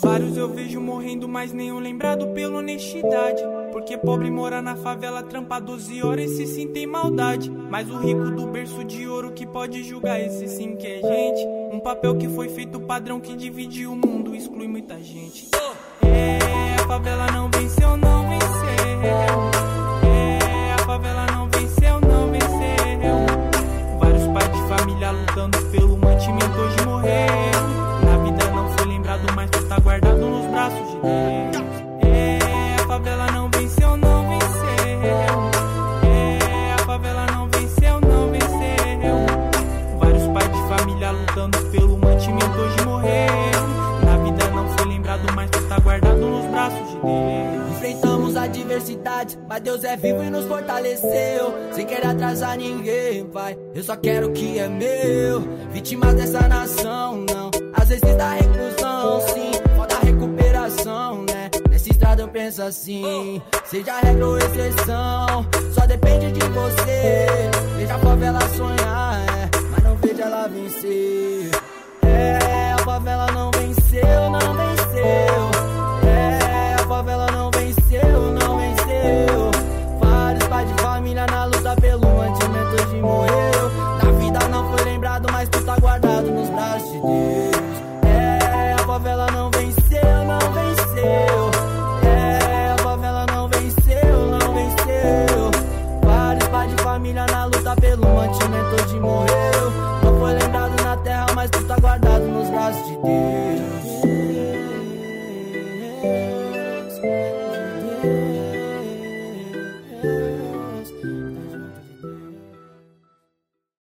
Vários eu vejo morrendo, mas nenhum lembrado pela honestidade. Porque pobre mora na favela, trampa 12 horas e se sim tem maldade. Mas o rico do berço de ouro que pode julgar esse sim que é gente. Um papel que foi feito padrão que divide o mundo, exclui muita gente. É, a favela não venceu, não venceu. É, a favela não venceu, não venceu. Vários pais de família lutando pelo mantimento hoje morreram Enfrentamos adversidades, mas Deus é vivo e nos fortaleceu. Sem querer atrasar ninguém, pai. Eu só quero o que é meu. Vítimas dessa nação, não. Às vezes dá reclusão, sim. Falta recuperação, né? Nessa estrada eu penso assim. Seja regra ou exceção, só depende de você. Veja a favela sonhar, é. Mas não veja ela vencer. É, a favela não venceu, não venceu. you.